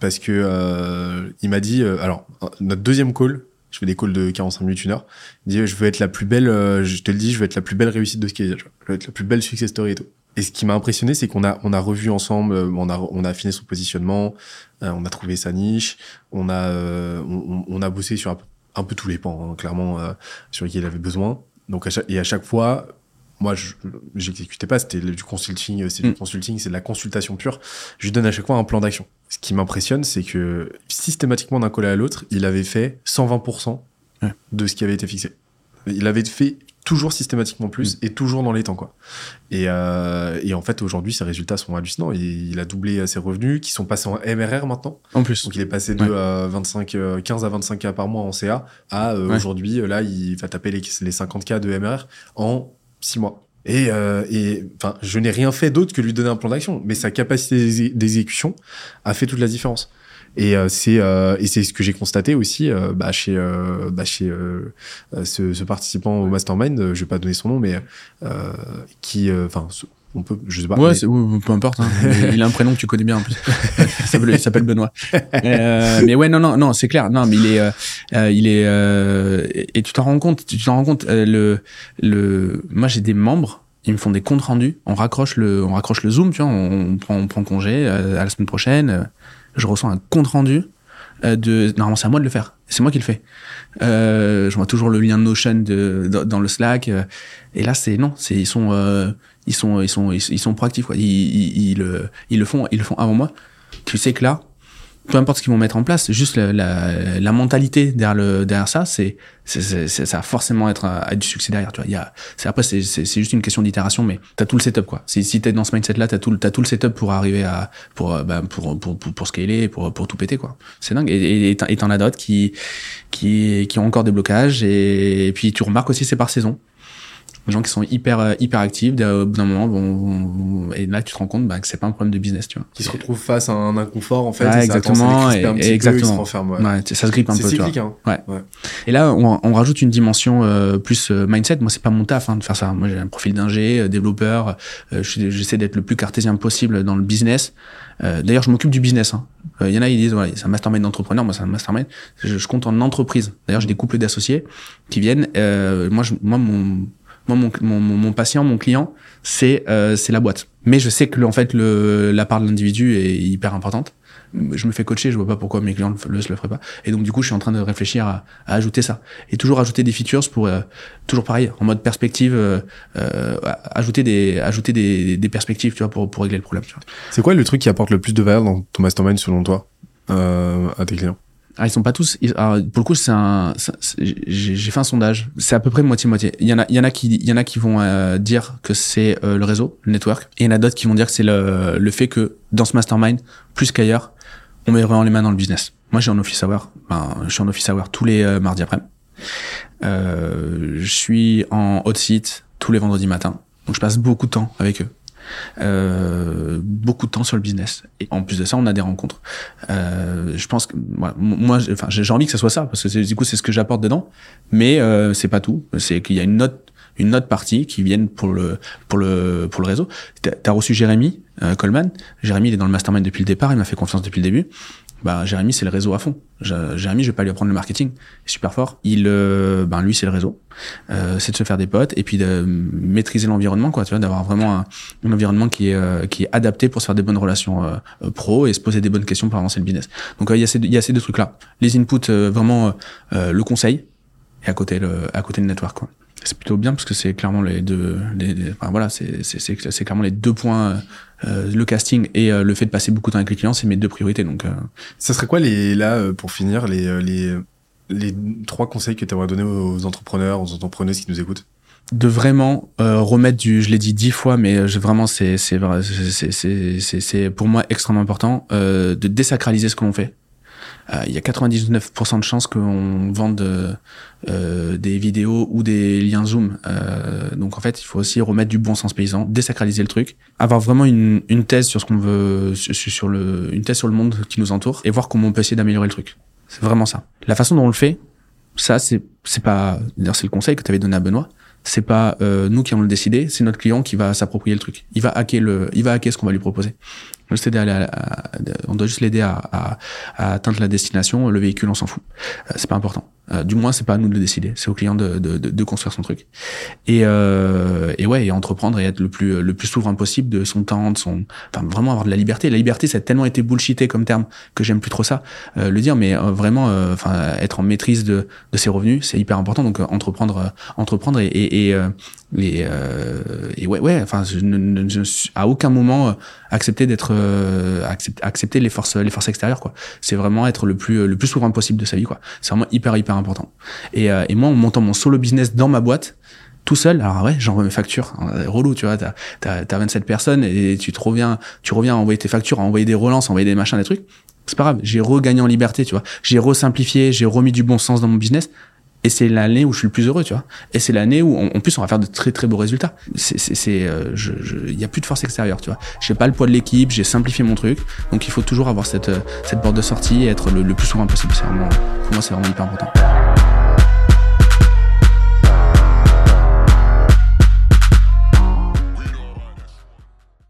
parce que euh, il m'a dit, euh, alors notre deuxième call, je fais des calls de 45 minutes, une heure, il dit je veux être la plus belle, euh, je te le dis, je veux être la plus belle réussite de vois. je veux être la plus belle success story et tout. Et ce qui m'a impressionné, c'est qu'on a on a revu ensemble, euh, on a on a affiné son positionnement, euh, on a trouvé sa niche, on a euh, on, on a bossé sur un, peu- un peu tous les pans, hein, clairement sur lesquels il avait besoin. Donc à chaque, et à chaque fois, moi, je j'exécutais pas, c'était du consulting, c'est du Mm. consulting, c'est de la consultation pure. Je lui donne à chaque fois un plan d'action. Ce qui m'impressionne, c'est que systématiquement d'un collet à l'autre, il avait fait 120% Ouais. de ce qui avait été fixé. Il avait fait toujours systématiquement plus et toujours dans les temps, quoi. Et, euh, et en fait, aujourd'hui, ses résultats sont hallucinants. Il, il a doublé euh, ses revenus, qui sont passés en MRR maintenant. En plus. Donc il est passé de Ouais. euh, 25, euh, 15 à 25 k par mois en CA à euh, Ouais. aujourd'hui, euh, là, il va taper les, les 50 k de MRR en 6 mois. Et, euh, et enfin, je n'ai rien fait d'autre que lui donner un plan d'action. Mais sa capacité d'exécution a fait toute la différence. Et euh, c'est euh, et c'est ce que j'ai constaté aussi euh, bah, chez euh, bah, chez euh, ce, ce, participant au mastermind. je vais pas donner son nom, mais qui, enfin, on peut, je sais pas. Ouais, mais... peu importe. Hein. il a un prénom que tu connais bien en plus. il s'appelle Benoît. Euh, mais ouais, non, non, non, c'est clair. Non, mais il est, euh, il est, euh, et tu t'en rends compte, tu t'en rends compte. le, le, moi, j'ai des membres. Ils me font des comptes rendus. On raccroche le, on raccroche le zoom, tu vois. On, prend, on prend congé à la semaine prochaine. Je reçois un compte rendu de. Normalement, c'est à moi de le faire. C'est moi qui le fais. je vois toujours le lien de Notion de, dans le Slack. et là, c'est non, c'est ils sont ils sont, ils sont, ils, sont proactifs. Quoi. Ils, ils, ils, le, ils le font, ils le font avant moi. Tu sais que là, peu importe ce qu'ils vont mettre en place, juste la, la, la mentalité derrière, le, derrière ça, c'est, ça va forcément être, à, du succès derrière. Tu vois, y a, après c'est, juste une question d'itération, mais t'as tout le setup quoi. Si, si t'es dans ce mindset là, t'as tout, tout le setup pour arriver à, pour, bah, pour, pour, pour, scaler, pour, pour tout péter quoi. C'est dingue. Et t'en as d'autres qui, qui, qui ont encore des blocages et, et puis tu remarques aussi c'est par saison des gens qui sont hyper euh, hyper actifs au bout d'un moment bon, et là tu te rends compte bah, que c'est pas un problème de business tu vois qui se retrouvent face à un inconfort en fait ouais, exactement et, et exactement ouais. ouais. ça se grippe un peu cyclique, tu vois. Hein. Ouais. et là on, on, rajoute une dimension euh, plus euh, mindset moi c'est pas mon taf hein, de faire ça moi j'ai un profil d'ingé euh, développeur euh, j'essaie d'être le plus cartésien possible dans le business d'ailleurs je m'occupe du business hein. il y en a ils disent ouais, c'est un mastermind d'entrepreneur moi c'est un mastermind je, je, compte en entreprise d'ailleurs j'ai des couples d'associés qui viennent moi je, moi mon moi, mon, patient, mon client, c'est euh, c'est la boîte. Mais je sais que en fait la part de l'individu est hyper importante. Je me fais coacher, je vois pas pourquoi mes clients le, le, feraient pas. Et donc du coup, je suis en train de réfléchir à, ajouter ça et toujours ajouter des features pour euh, toujours pareil en mode perspective, euh, ajouter des perspectives, tu vois, pour pour régler le problème. C'est quoi le truc qui apporte le plus de valeur dans ton mastermind selon toi à tes clients? Ah, ils sont pas tous. Alors, pour le coup, c'est un. J'ai fait un sondage. C'est à peu près moitié moitié. Il y en a, il y en a qui, il y en a qui vont euh, dire que c'est euh, le réseau, le network. Et il y en a d'autres qui vont dire que c'est le, le fait que dans ce mastermind, plus qu'ailleurs, on met vraiment les mains dans le business. Moi, j'ai un office hour. Ben, je suis en office hour tous les euh, mardis après. je suis en hot seat tous les vendredis matins. Donc, je passe beaucoup de temps avec eux euh, beaucoup de temps sur le business. Et en plus de ça, on a des rencontres. Euh, je pense que moi, j'ai envie que ça soit ça parce que du coup, c'est ce que j'apporte dedans. Mais euh, c'est pas tout. C'est qu'il y a une note une autre partie qui viennent pour le pour le pour le réseau. T'as as reçu Jérémy euh, Coleman. Jérémy il est dans le mastermind depuis le départ. Il m'a fait confiance depuis le début bah Jérémy c'est le réseau à fond. Jérémy je vais pas lui apprendre le marketing, il est super fort. Il euh, ben lui c'est le réseau. Euh, c'est de se faire des potes et puis de maîtriser l'environnement quoi, tu vois, d'avoir vraiment un, un, environnement qui est euh, qui est adapté pour se faire des bonnes relations euh, pro et se poser des bonnes questions pour avancer le business. Donc il y a ces il y a ces deux trucs là. Les inputs vraiment le conseil et à côté le à côté le network quoi c'est plutôt bien parce que c'est clairement les deux les, enfin, voilà c'est c'est c'est clairement les deux points euh, le casting et euh, le fait de passer beaucoup de temps avec les clients c'est mes deux priorités donc euh... ça serait quoi les là euh, pour finir les euh, les les trois conseils que tu aimerais donner aux entrepreneurs aux entrepreneuses qui nous écoutent? De vraiment remettre du je l'ai dit dix fois mais je, vraiment c'est c'est c'est c'est c'est pour moi extrêmement important de désacraliser ce que l'on fait. euh, il y a 99% de chances qu'on vende euh, des vidéos ou des liens Zoom. Euh, donc en fait, il faut aussi remettre du bon sens paysan, désacraliser le truc, avoir vraiment une, une thèse sur ce qu'on veut, sur, sur, le, une thèse sur le monde qui nous entoure et voir comment on peut essayer d'améliorer le truc. C'est vraiment ça. La façon dont on le fait, ça c'est c'est pas, c'est le conseil que tu avais donné à Benoît c'est pas euh, nous qui allons le décider, c'est notre client qui va s'approprier le truc. Il va hacker le, il va hacker ce qu'on va lui proposer. On doit juste l'aider à, à, atteindre la destination. Le véhicule, on s'en fout. Euh, c'est pas important. Euh, du moins, c'est pas à nous de le décider. C'est au client de, de, de, de, construire son truc. Et, euh, et ouais, et entreprendre et être le plus le plus souverain possible de son temps, de son, enfin vraiment avoir de la liberté. La liberté, ça a tellement été bullshité comme terme que j'aime plus trop ça euh, le dire, mais euh, vraiment, euh, enfin être en maîtrise de, de ses revenus, c'est hyper important. Donc entreprendre, entreprendre et, et, et, et, et ouais, ouais, enfin je ne, je, à aucun moment accepter d'être accepter, accepter les forces les forces extérieures quoi. C'est vraiment être le plus le plus souverain possible de sa vie quoi. C'est vraiment hyper hyper important. Et, euh, et moi, en montant mon solo business dans ma boîte, tout seul, alors ouais, j'envoie mes factures. Relou, tu vois, t'as 27 personnes et tu te reviens, tu reviens à envoyer tes factures, à envoyer des relances, à envoyer des machins, des trucs. C'est pas grave, j'ai regagné en liberté, tu vois. J'ai resimplifié, j'ai remis du bon sens dans mon business. Et c'est l'année où je suis le plus heureux, tu vois. Et c'est l'année où, en plus, on va faire de très très beaux résultats. C'est, c'est, c'est, euh, je, il y a plus de force extérieure, tu vois. J'ai pas le poids de l'équipe, j'ai simplifié mon truc. Donc il faut toujours avoir cette, cette porte de sortie et être le, le plus souvent possible. C'est vraiment, pour moi, c'est vraiment hyper important.